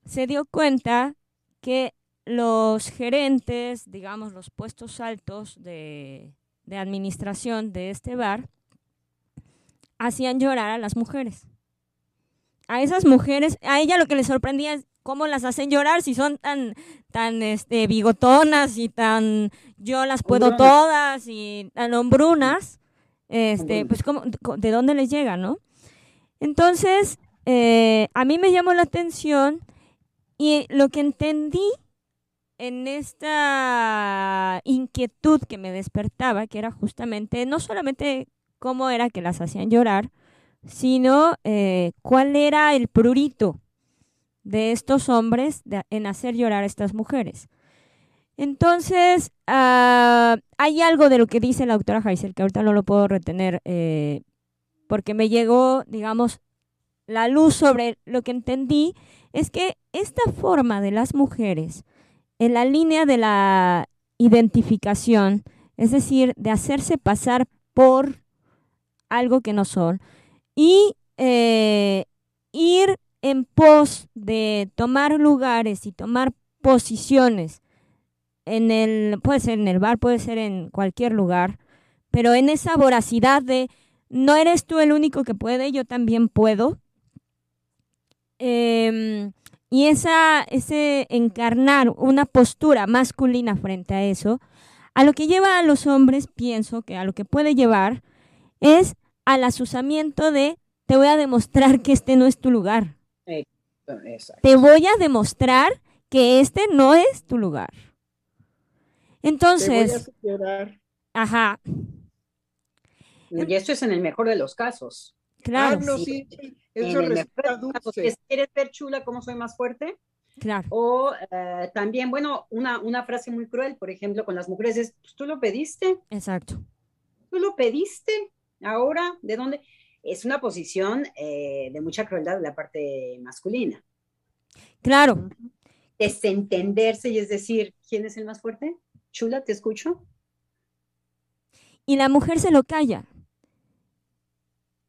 se dio cuenta que los gerentes, digamos, los puestos altos de, de administración de este bar, hacían llorar a las mujeres a esas mujeres, a ella lo que le sorprendía es cómo las hacen llorar si son tan, tan este, bigotonas y tan, yo las puedo todas y tan hombrunas, este, pues ¿cómo, de dónde les llega, ¿no? Entonces, eh, a mí me llamó la atención y lo que entendí en esta inquietud que me despertaba, que era justamente no solamente cómo era que las hacían llorar, sino eh, cuál era el prurito de estos hombres en hacer llorar a estas mujeres. Entonces, ah, hay algo de lo que dice la autora Heisel, que ahorita no lo puedo retener, eh, porque me llegó, digamos, la luz sobre lo que entendí, es que esta forma de las mujeres, en la línea de la identificación, es decir, de hacerse pasar por algo que no son, y eh, ir en pos de tomar lugares y tomar posiciones en el, puede ser en el bar, puede ser en cualquier lugar, pero en esa voracidad de no eres tú el único que puede, yo también puedo. Em, y esa, ese encarnar una postura masculina frente a eso, a lo que lleva a los hombres, pienso que a lo que puede llevar es al asusamiento de te voy a demostrar que este no es tu lugar. Te voy a demostrar que este no es tu lugar. Entonces, ajá. Y esto es en el mejor de los casos. Claro. Ah, sí. Eso en el ¿Quieres ver chula cómo soy más fuerte? Claro. O eh, también, bueno, una, una, frase muy cruel, por ejemplo, con las mujeres es, pues, tú lo pediste. Exacto. Tú lo pediste. Ahora, ¿de dónde? Es una posición eh, de mucha crueldad de la parte masculina. Claro. Desentenderse y es decir, ¿quién es el más fuerte? Chula, te escucho. Y la mujer se lo calla.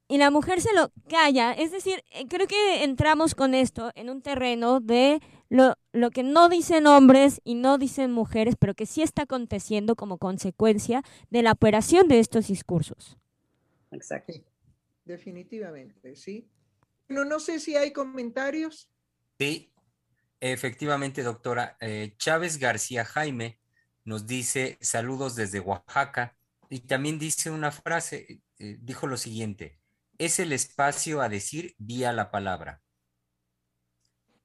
Y la mujer se lo calla. Es decir, eh, creo que entramos con esto en un terreno de lo, lo, que no dicen hombres y no dicen mujeres, pero que sí está aconteciendo como consecuencia de la operación de estos discursos. Exacto. definitivamente, sí. No, no sé si hay comentarios. Sí, efectivamente, doctora. Eh, Chávez García Jaime nos dice saludos desde Oaxaca y también dice una frase, eh, dijo lo siguiente, es el espacio a decir vía la palabra.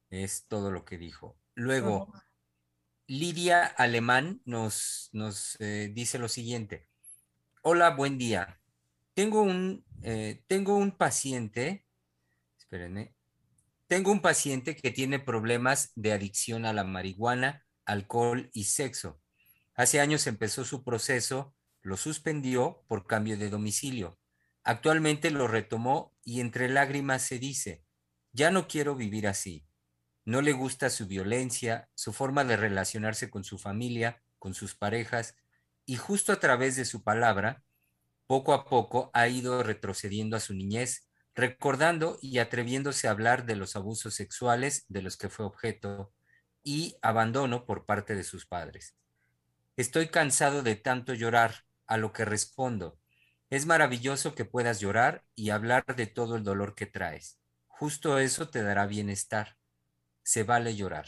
Es todo lo que dijo. Luego, Lidia Alemán nos, nos eh, dice lo siguiente. Hola, buen día. Tengo un, eh, tengo un paciente, tengo un paciente que tiene problemas de adicción a la marihuana, alcohol y sexo. Hace años empezó su proceso, lo suspendió por cambio de domicilio. Actualmente lo retomó y entre lágrimas se dice, ya no quiero vivir así. No le gusta su violencia, su forma de relacionarse con su familia, con sus parejas, y justo a través de su palabra, poco a poco ha ido retrocediendo a su niñez, recordando y atreviéndose a hablar de los abusos sexuales de los que fue objeto y abandono por parte de sus padres. Estoy cansado de tanto llorar, a lo que respondo. Es maravilloso que puedas llorar y hablar de todo el dolor que traes. Justo eso te dará bienestar. Se vale llorar.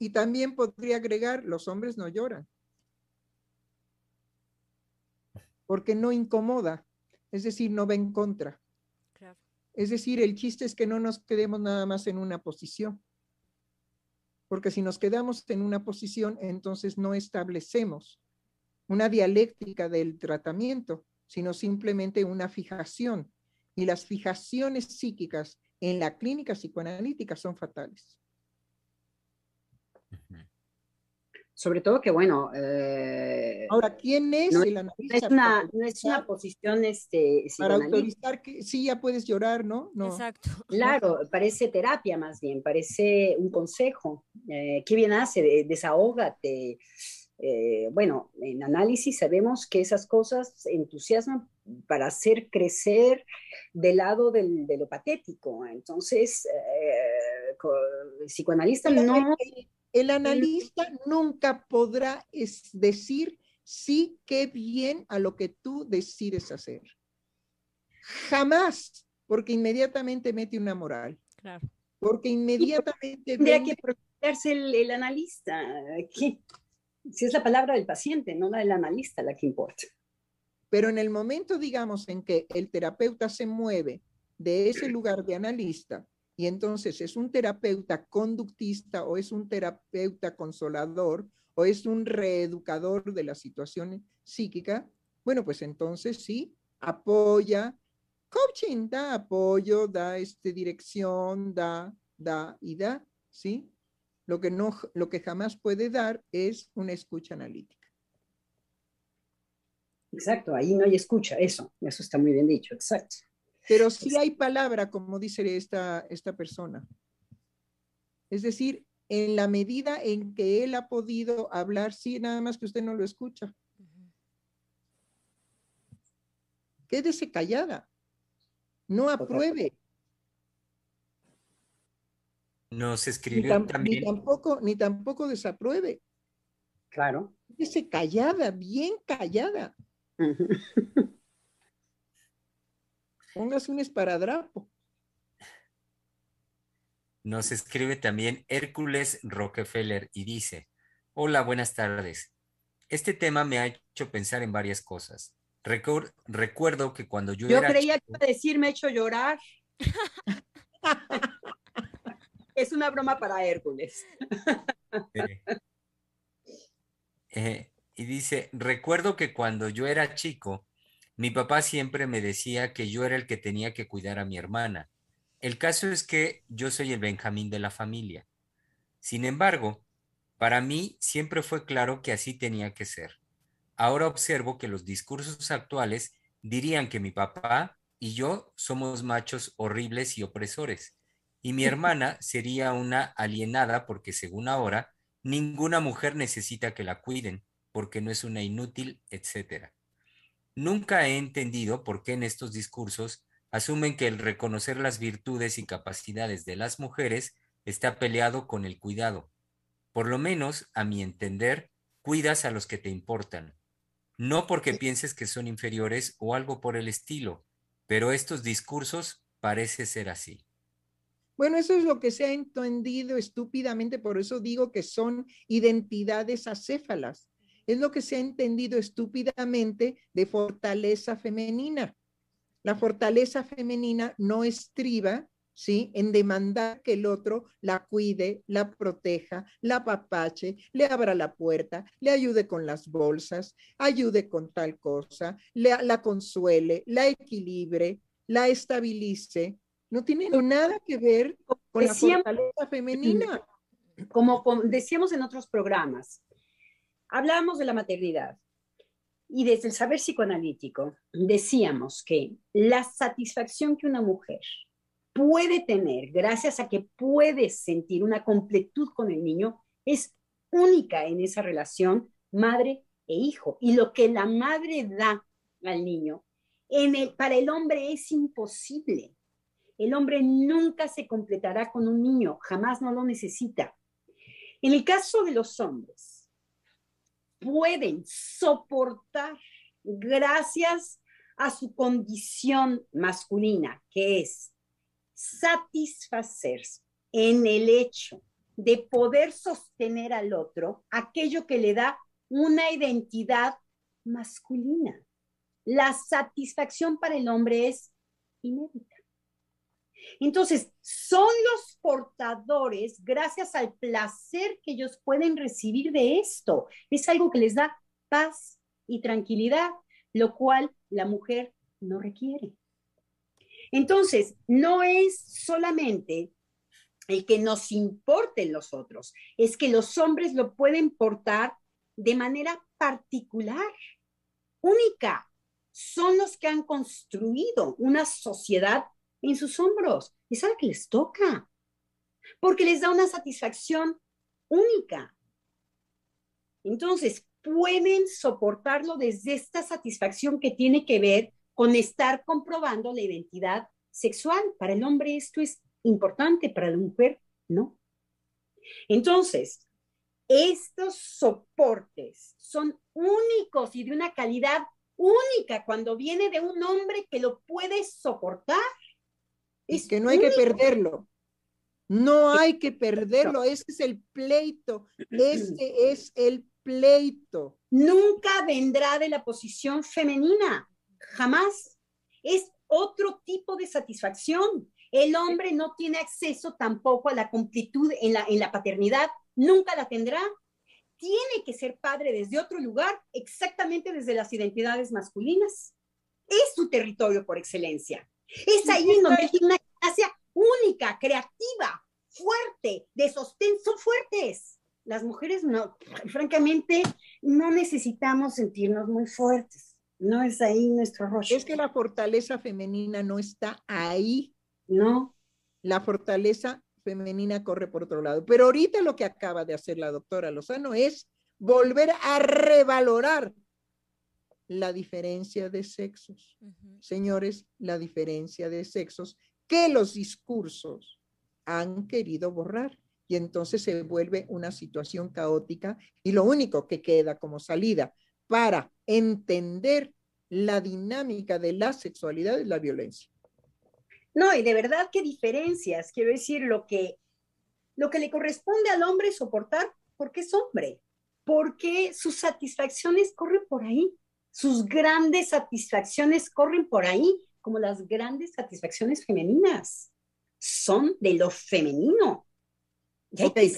Y también podría agregar, los hombres no lloran. Porque no incomoda, es decir, no va en contra. Es decir, el chiste es que no nos quedemos nada más en una posición porque si nos quedamos en una posición, entonces no establecemos una dialéctica del tratamiento, sino simplemente una fijación. Y las fijaciones psíquicas en la clínica psicoanalítica son fatales. Sobre todo que, bueno... Eh, Ahora, ¿quién es no, el analista? No es una, posición este, Para autorizar que sí, ya puedes llorar, ¿no? no. Exacto. Claro, parece terapia más bien, parece un consejo. Eh, ¿Qué bien hace? Desahógate. Eh, bueno, en análisis sabemos que esas cosas entusiasman para hacer crecer del lado del, de lo patético. Entonces, eh, el psicoanalista no... El analista nunca podrá decir sí, qué bien a lo que tú decides hacer. Jamás, porque inmediatamente mete una moral. Claro. Porque inmediatamente... Tendría que preguntarse el, analista. Si es la palabra del paciente, no la del analista la que importa. Pero en el momento, digamos, en que el terapeuta se mueve de ese lugar de analista y entonces es un terapeuta conductista o es un terapeuta consolador o es un reeducador de la situación psíquica, bueno, pues entonces sí, apoya, coaching da apoyo, da este, dirección, da, da y da, ¿sí? Lo que, no, lo que jamás puede dar es una escucha analítica. Exacto, ahí no hay escucha, eso, eso está muy bien dicho, exacto. Pero sí hay palabra, como dice esta, esta persona. Es decir, en la medida en que él ha podido hablar, sí, nada más que usted no lo escucha. Quédese callada. No apruebe. Nos escribió ni también. Ni tampoco, ni tampoco desapruebe. Claro. Quédese callada, bien callada. Póngase un esparadrapo. Nos escribe también Hércules Rockefeller y dice, hola, buenas tardes. Este tema me ha hecho pensar en varias cosas. recuerdo que cuando yo... Yo creía que iba a decir me ha hecho llorar. es una broma para Hércules. Eh, y dice, recuerdo que cuando yo era chico, mi papá siempre me decía que yo era el que tenía que cuidar a mi hermana. El caso es que yo soy el Benjamín de la familia. Sin embargo, para mí siempre fue claro que así tenía que ser. Ahora observo que los discursos actuales dirían que mi papá y yo somos machos horribles y opresores, y mi hermana sería una alienada porque según ahora, ninguna mujer necesita que la cuiden, porque no es una inútil, etcétera. Nunca he entendido por qué en estos discursos asumen que el reconocer las virtudes y capacidades de las mujeres está peleado con el cuidado. Por lo menos, a mi entender, cuidas a los que te importan. No porque pienses que son inferiores o algo por el estilo, pero estos discursos parece ser así. Bueno, eso es lo que se ha entendido estúpidamente, por eso digo que son identidades acéfalas es lo que se ha entendido estúpidamente de fortaleza femenina. La fortaleza femenina no estriba, ¿sí? En demandar que el otro la cuide, la proteja, la papache, le abra la puerta, le ayude con las bolsas, ayude con tal cosa, la consuele, la equilibre, la estabilice. No tiene nada que ver con la fortaleza femenina. Como decíamos en otros programas, Hablábamos de la maternidad y desde el saber psicoanalítico decíamos que la satisfacción que una mujer puede tener gracias a que puede sentir una completud con el niño es única en esa relación madre e hijo. Y lo que la madre da al niño, para el hombre es imposible. El hombre nunca se completará con un niño, jamás no lo necesita. En el caso de los hombres, pueden soportar gracias a su condición masculina, que es satisfacerse en el hecho de poder sostener al otro aquello que le da una identidad masculina. La satisfacción para el hombre es inédita. Entonces, son los portadores gracias al placer que ellos pueden recibir de esto. Es algo que les da paz y tranquilidad, lo cual la mujer no requiere. Entonces, no es solamente el que nos importen los otros, es que los hombres lo pueden portar de manera particular, única. Son los que han construido una sociedad en sus hombros. Es algo que les toca, porque les da una satisfacción única. Entonces, pueden soportarlo desde esta satisfacción que tiene que ver con estar comprobando la identidad sexual. Para el hombre esto es importante, para la mujer no. Entonces, estos soportes son únicos y de una calidad única cuando viene de un hombre que lo puede soportar. Es que no hay que perderlo. No hay que perderlo. Ese es el pleito. Ese es el pleito. Nunca vendrá de la posición femenina. Jamás. Es otro tipo de satisfacción. El hombre no tiene acceso tampoco a la completud en la, en la paternidad, nunca la tendrá. Tiene que ser padre desde otro lugar, exactamente desde las identidades masculinas. Es su territorio por excelencia. Es ahí en donde tiene una gracia única, creativa, fuerte, de sostén, son fuertes. Las mujeres no, francamente, no necesitamos sentirnos muy fuertes. No es ahí nuestro rostro. Es que la fortaleza femenina no está ahí. No. La fortaleza femenina corre por otro lado. Pero ahorita lo que acaba de hacer la doctora Lozano es volver a revalorar la diferencia de sexos. Señores, la diferencia de sexos que los discursos han querido borrar. Y entonces se vuelve una situación caótica y lo único que queda como salida para entender la dinámica de la sexualidad es la violencia. No, y de verdad qué diferencias. Quiero decir, lo que, lo que le corresponde al hombre soportar porque es hombre, porque sus satisfacciones corren por ahí, sus grandes satisfacciones corren por ahí, como las grandes satisfacciones femeninas. Son de lo femenino. Y hay que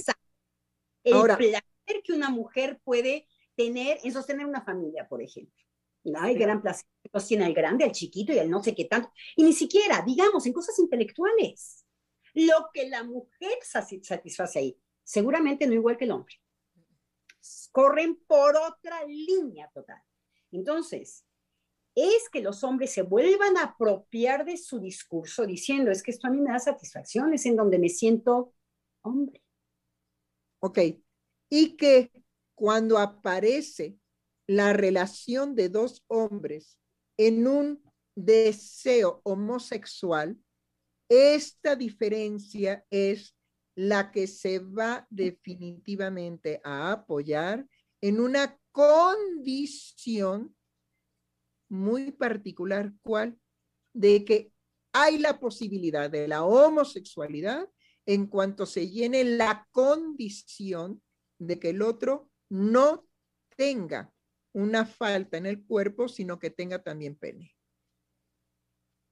el Ahora, placer que una mujer puede tener en sostener una familia, por ejemplo. ¿no? Hay gran placer los tiene al grande, al chiquito y al no sé qué tanto. Y ni siquiera, digamos, en cosas intelectuales. Lo que la mujer satisface ahí, seguramente no igual que el hombre. Corren por otra línea total. Entonces, es que los hombres se vuelvan a apropiar de su discurso diciendo, es que esto a mí me da satisfacción, es en donde me siento hombre. Ok, y que cuando aparece la relación de dos hombres en un deseo homosexual, esta diferencia es la que se va definitivamente a apoyar en una condición muy particular, ¿cuál? De que hay la posibilidad de la homosexualidad en cuanto se llene la condición de que el otro no tenga una falta en el cuerpo, sino que tenga también pene.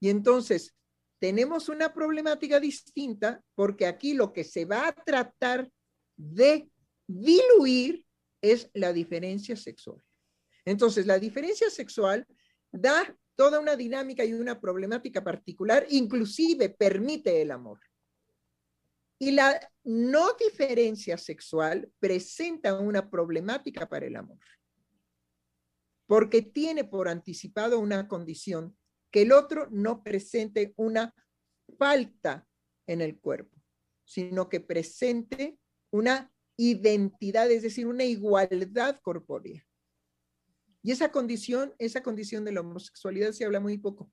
Y entonces, tenemos una problemática distinta porque aquí lo que se va a tratar de diluir es la diferencia sexual. Entonces, la diferencia sexual da toda una dinámica y una problemática particular, inclusive permite el amor. Y la no diferencia sexual presenta una problemática para el amor, porque tiene por anticipado una condición que el otro no presente una falta en el cuerpo, sino que presente una identidad, es decir, una igualdad corpórea. Y esa condición, esa condición de la homosexualidad se habla muy poco,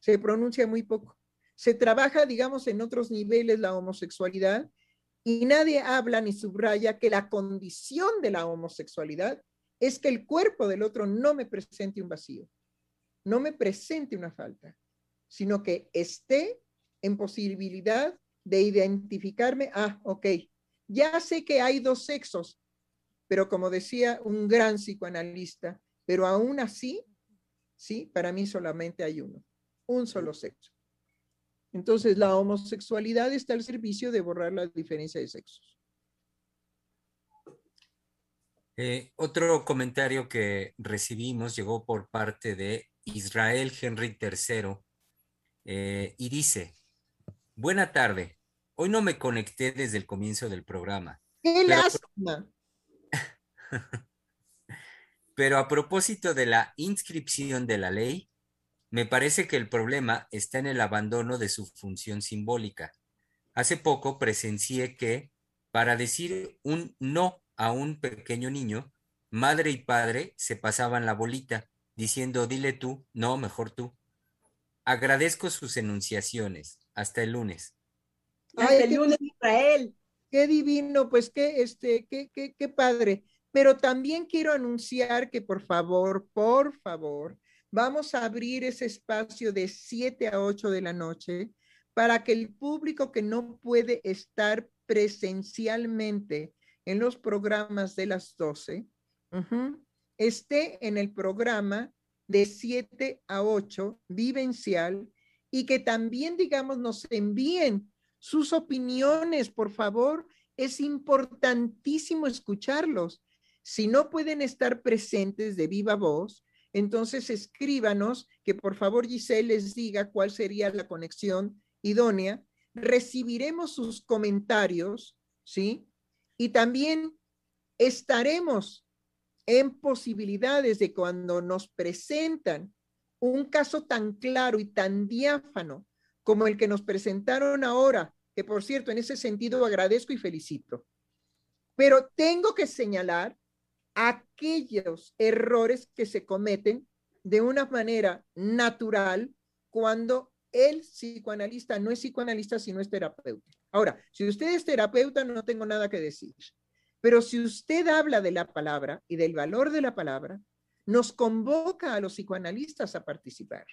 se pronuncia muy poco. Se trabaja, digamos, en otros niveles la homosexualidad y nadie habla ni subraya que la condición de la homosexualidad es que el cuerpo del otro no me presente un vacío, no me presente una falta, sino que esté en posibilidad de identificarme, ah, ok, ya sé que hay dos sexos, pero como decía un gran psicoanalista, pero aún así, sí, para mí solamente hay uno, un solo sexo. Entonces, la homosexualidad está al servicio de borrar la diferencia de sexos. Eh, otro comentario que recibimos llegó por parte de Israel Henry III eh, y dice, buena tarde, hoy no me conecté desde el comienzo del programa. ¡Qué lástima! pero a propósito de la inscripción de la ley, me parece que el problema está en el abandono de su función simbólica. Hace poco presencié que, para decir un no a un pequeño niño, madre y padre se pasaban la bolita, diciendo dile tú, no, mejor tú. Agradezco sus enunciaciones. Hasta el lunes. Hasta el lunes, Israel. Qué divino, pues qué, este, qué, qué, qué padre. Pero también quiero anunciar que por favor, por favor, Vamos a abrir ese espacio de 7 a 8 de la noche para que el público que no puede estar presencialmente en los programas de las 12 esté en el programa de 7 a 8, vivencial, y que también, digamos, nos envíen sus opiniones, por favor. Es importantísimo escucharlos. Si no pueden estar presentes de viva voz, entonces escríbanos que por favor Giselle les diga cuál sería la conexión idónea. Recibiremos sus comentarios, ¿sí? Y también estaremos en posibilidades de cuando nos presentan un caso tan claro y tan diáfano como el que nos presentaron ahora, que por cierto, en ese sentido agradezco y felicito. Pero tengo que señalar aquellos errores que se cometen de una manera natural cuando el psicoanalista no es psicoanalista, sino es terapeuta. Ahora, si usted es terapeuta, no tengo nada que decir. Pero si usted habla de la palabra y del valor de la palabra, nos convoca a los psicoanalistas a participar.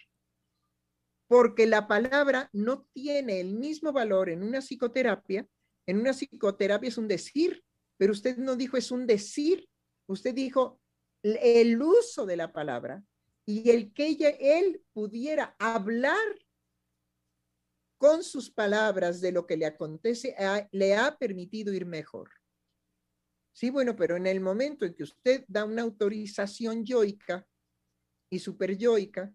Porque la palabra no tiene el mismo valor en una psicoterapia. En una psicoterapia es un decir, pero usted no dijo es un decir, usted dijo el uso de la palabra y el que ella, él pudiera hablar con sus palabras de lo que le acontece, le ha permitido ir mejor. Sí, bueno, pero en el momento en que usted da una autorización yoica y superyoica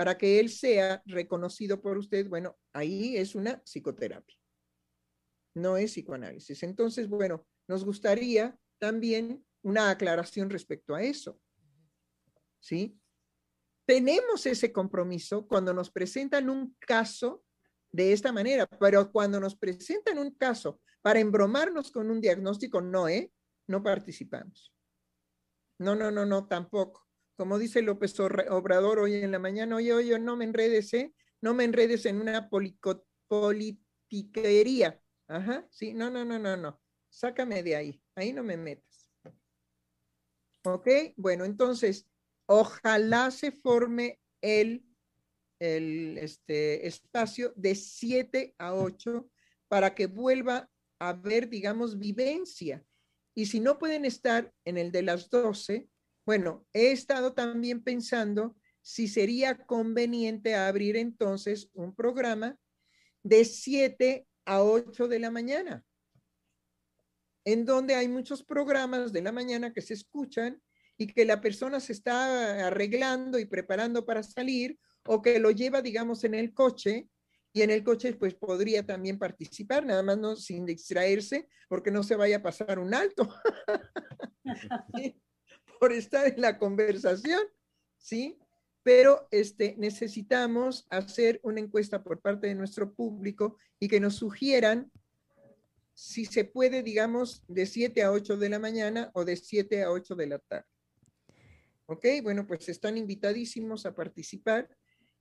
para que él sea reconocido por usted, bueno, ahí es una psicoterapia, no es psicoanálisis. Entonces, bueno, nos gustaría también una aclaración respecto a eso. ¿Sí? Tenemos ese compromiso cuando nos presentan un caso de esta manera, pero cuando nos presentan un caso para embromarnos con un diagnóstico, no, ¿eh? No participamos. No, no, no, no, tampoco. Como dice López Obrador hoy en la mañana, oye, oye, no me enredes, ¿eh? No me enredes en una politiquería. Ajá, sí, no, no, no, no, no. Sácame de ahí, ahí no me metas. ¿Ok? Bueno, entonces, ojalá se forme el, el este, espacio de 7 a 8 para que vuelva a haber, digamos, vivencia. Y si no pueden estar en el de las 12, bueno, he estado también pensando si sería conveniente abrir entonces un programa de 7 a 8 de la mañana en donde hay muchos programas de la mañana que se escuchan y que la persona se está arreglando y preparando para salir o que lo lleva, digamos, en el coche y en el coche pues podría también participar, nada más no sin distraerse porque no se vaya a pasar un alto por estar en la conversación, ¿sí? Pero este, necesitamos hacer una encuesta por parte de nuestro público y que nos sugieran si se puede, digamos, de 7 a 8 de la mañana o de 7 a 8 de la tarde. ¿Ok? Bueno, pues están invitadísimos a participar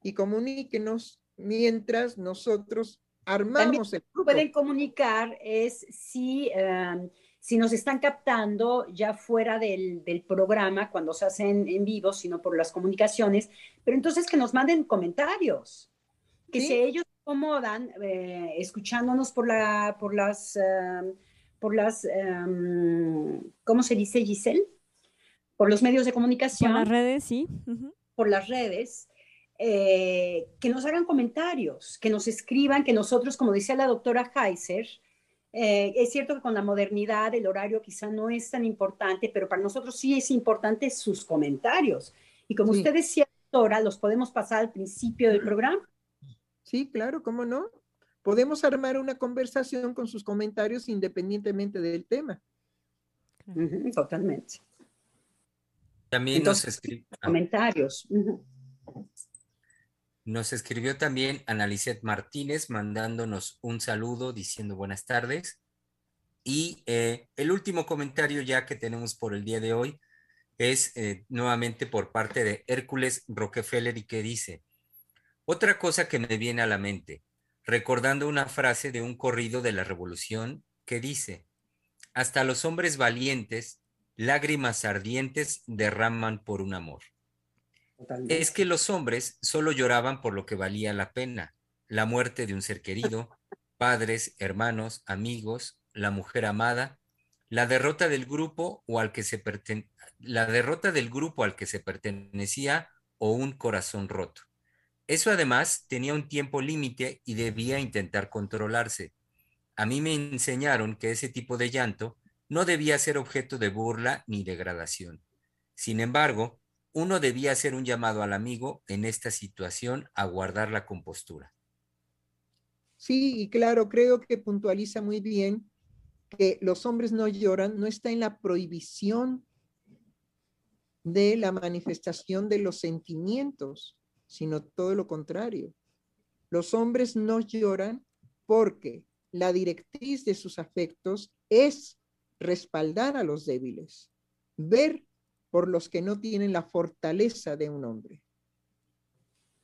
y comuníquenos mientras nosotros armamos el grupo. Pueden comunicar es si, em, si nos están captando ya fuera del, del, programa, cuando se hacen en vivo, sino por las comunicaciones, pero entonces que nos manden comentarios, que si ellos acomodan eh, escuchándonos por, la, por las, em, por las em, ¿cómo se dice Giselle? Por los medios de comunicación. Por las redes, sí. Por las redes. Eh, que nos hagan comentarios, que nos escriban, que nosotros, como decía la doctora Heiser, eh, es cierto que con la modernidad el horario quizá no es tan importante, pero para nosotros sí es importante sus comentarios. Y como usted decía, doctora, los podemos pasar al principio del programa. Sí, claro, ¿cómo no? Podemos armar una conversación con sus comentarios independientemente del tema. totalmente. También nos escribió. Ah. Comentarios. Nos escribió también Analicet Martínez mandándonos un saludo diciendo buenas tardes. Y eh, el último comentario ya que tenemos por el día de hoy es eh, nuevamente por parte de Hércules Rockefeller y que dice, otra cosa que me viene a la mente, recordando una frase de un corrido de la revolución que dice, hasta los hombres valientes, lágrimas ardientes derraman por un amor. Es que los hombres solo lloraban por lo que valía la pena, la muerte de un ser querido, padres, hermanos, amigos, la mujer amada, la derrota del grupo o al que se la derrota del grupo al que se pertenecía o un corazón roto. Eso además tenía un tiempo límite y debía intentar controlarse. A mí me enseñaron que ese tipo de llanto no debía ser objeto de burla ni degradación. Sin embargo, uno debía hacer un llamado al amigo en esta situación a guardar la compostura. Sí, y claro, creo que puntualiza muy bien que los hombres no lloran, no está en la prohibición de la manifestación de los sentimientos, sino todo lo contrario. Los hombres no lloran porque la directriz de sus afectos es respaldar a los débiles, ver por los que no tienen la fortaleza de un hombre.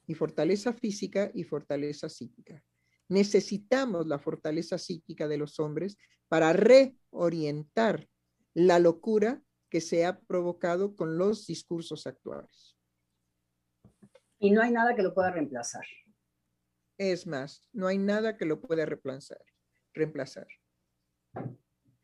Y fortaleza física y fortaleza psíquica. Necesitamos la fortaleza psíquica de los hombres para reorientar la locura que se ha provocado con los discursos actuales. Y no hay nada que lo pueda reemplazar. Es más, no hay nada que lo pueda reemplazar. reemplazar.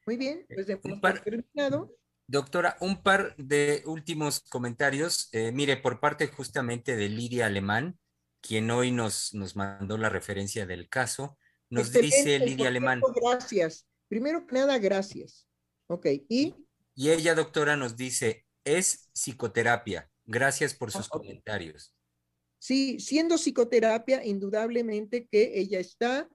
Muy bien, pues hemos terminado. Doctora, un par de últimos comentarios. Eh, mire, por parte justamente de Lidia Alemán, quien hoy nos, nos mandó la referencia del caso, nos dice Lidia Alemán. Gracias. Primero que nada, gracias. Ok, y. Y ella, doctora, nos dice, es psicoterapia. Gracias por sus comentarios. Sí, siendo psicoterapia, indudablemente que ella está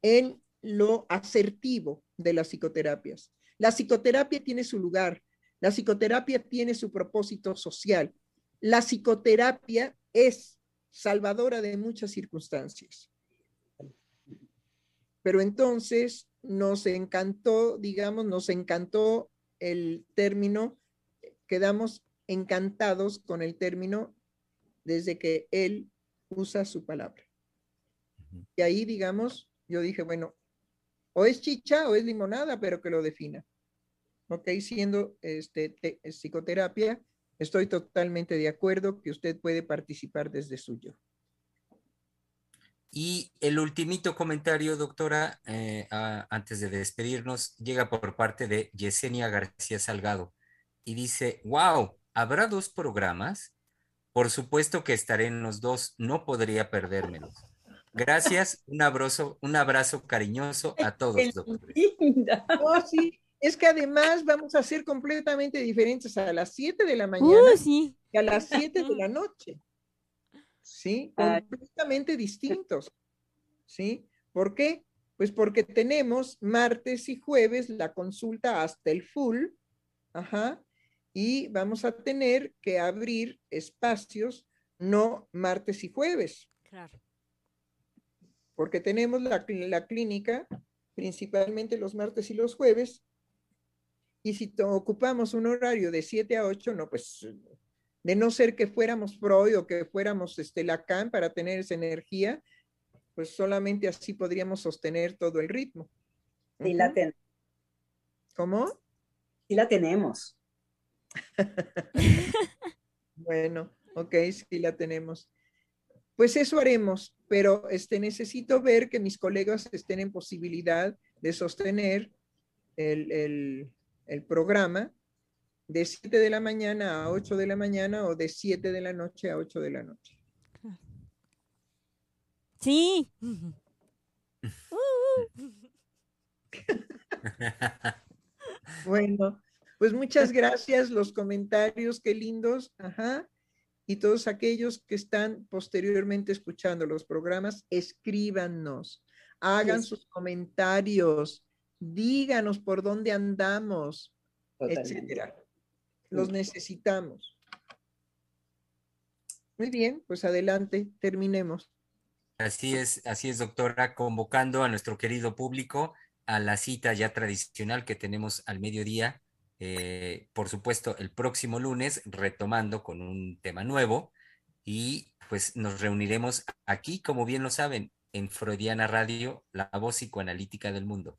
en lo asertivo de las psicoterapias. La psicoterapia tiene su lugar, la psicoterapia tiene su propósito social. La psicoterapia es salvadora de muchas circunstancias. Pero entonces nos encantó, digamos, nos encantó el término, quedamos encantados con el término desde que él usa su palabra. Y ahí, digamos, yo dije, bueno, o es chicha o es limonada, pero que lo defina. Ok, siendo este, psicoterapia, estoy totalmente de acuerdo que usted puede participar desde suyo. Y el ultimito comentario, doctora, eh, antes de despedirnos, llega por parte de Yesenia García Salgado y dice, wow, ¿habrá dos programas? Por supuesto que estaré en los dos, no podría perdérmelos. Gracias, un abrazo, un abrazo cariñoso a todos, oh, sí. Es que además vamos a ser completamente diferentes a las 7 de la mañana y a las 7 de la noche. ¿Sí? Completamente distintos. ¿Sí? ¿Por qué? Pues porque tenemos martes y jueves la consulta hasta el full. Ajá y vamos a tener que abrir espacios no martes y jueves. Claro. Porque tenemos la, la clínica principalmente los martes y los jueves. Y si ocupamos un horario de 7 a 8, no, pues de no ser que fuéramos Freud o que fuéramos este, Lacan para tener esa energía, pues solamente así podríamos sostener todo el ritmo. Sí, la tenemos. ¿Cómo? Sí, la tenemos. bueno, ok, sí la tenemos. Pues eso haremos, pero este, necesito ver que mis colegas estén en posibilidad de sostener el, el programa de 7 de la mañana a 8 de la mañana o de 7 de la noche a 8 de la noche. Sí. bueno, pues muchas gracias, los comentarios, qué lindos. Ajá. Y todos aquellos que están posteriormente escuchando los programas, escríbanos, hagan sus comentarios, díganos por dónde andamos, etcétera. Los necesitamos. Muy bien, pues adelante, terminemos. Así es, así es, doctora, convocando a nuestro querido público a la cita ya tradicional que tenemos al mediodía eh, por supuesto, el próximo lunes retomando con un tema nuevo y pues nos reuniremos aquí, como bien lo saben, en Freudiana Radio, la voz psicoanalítica del mundo.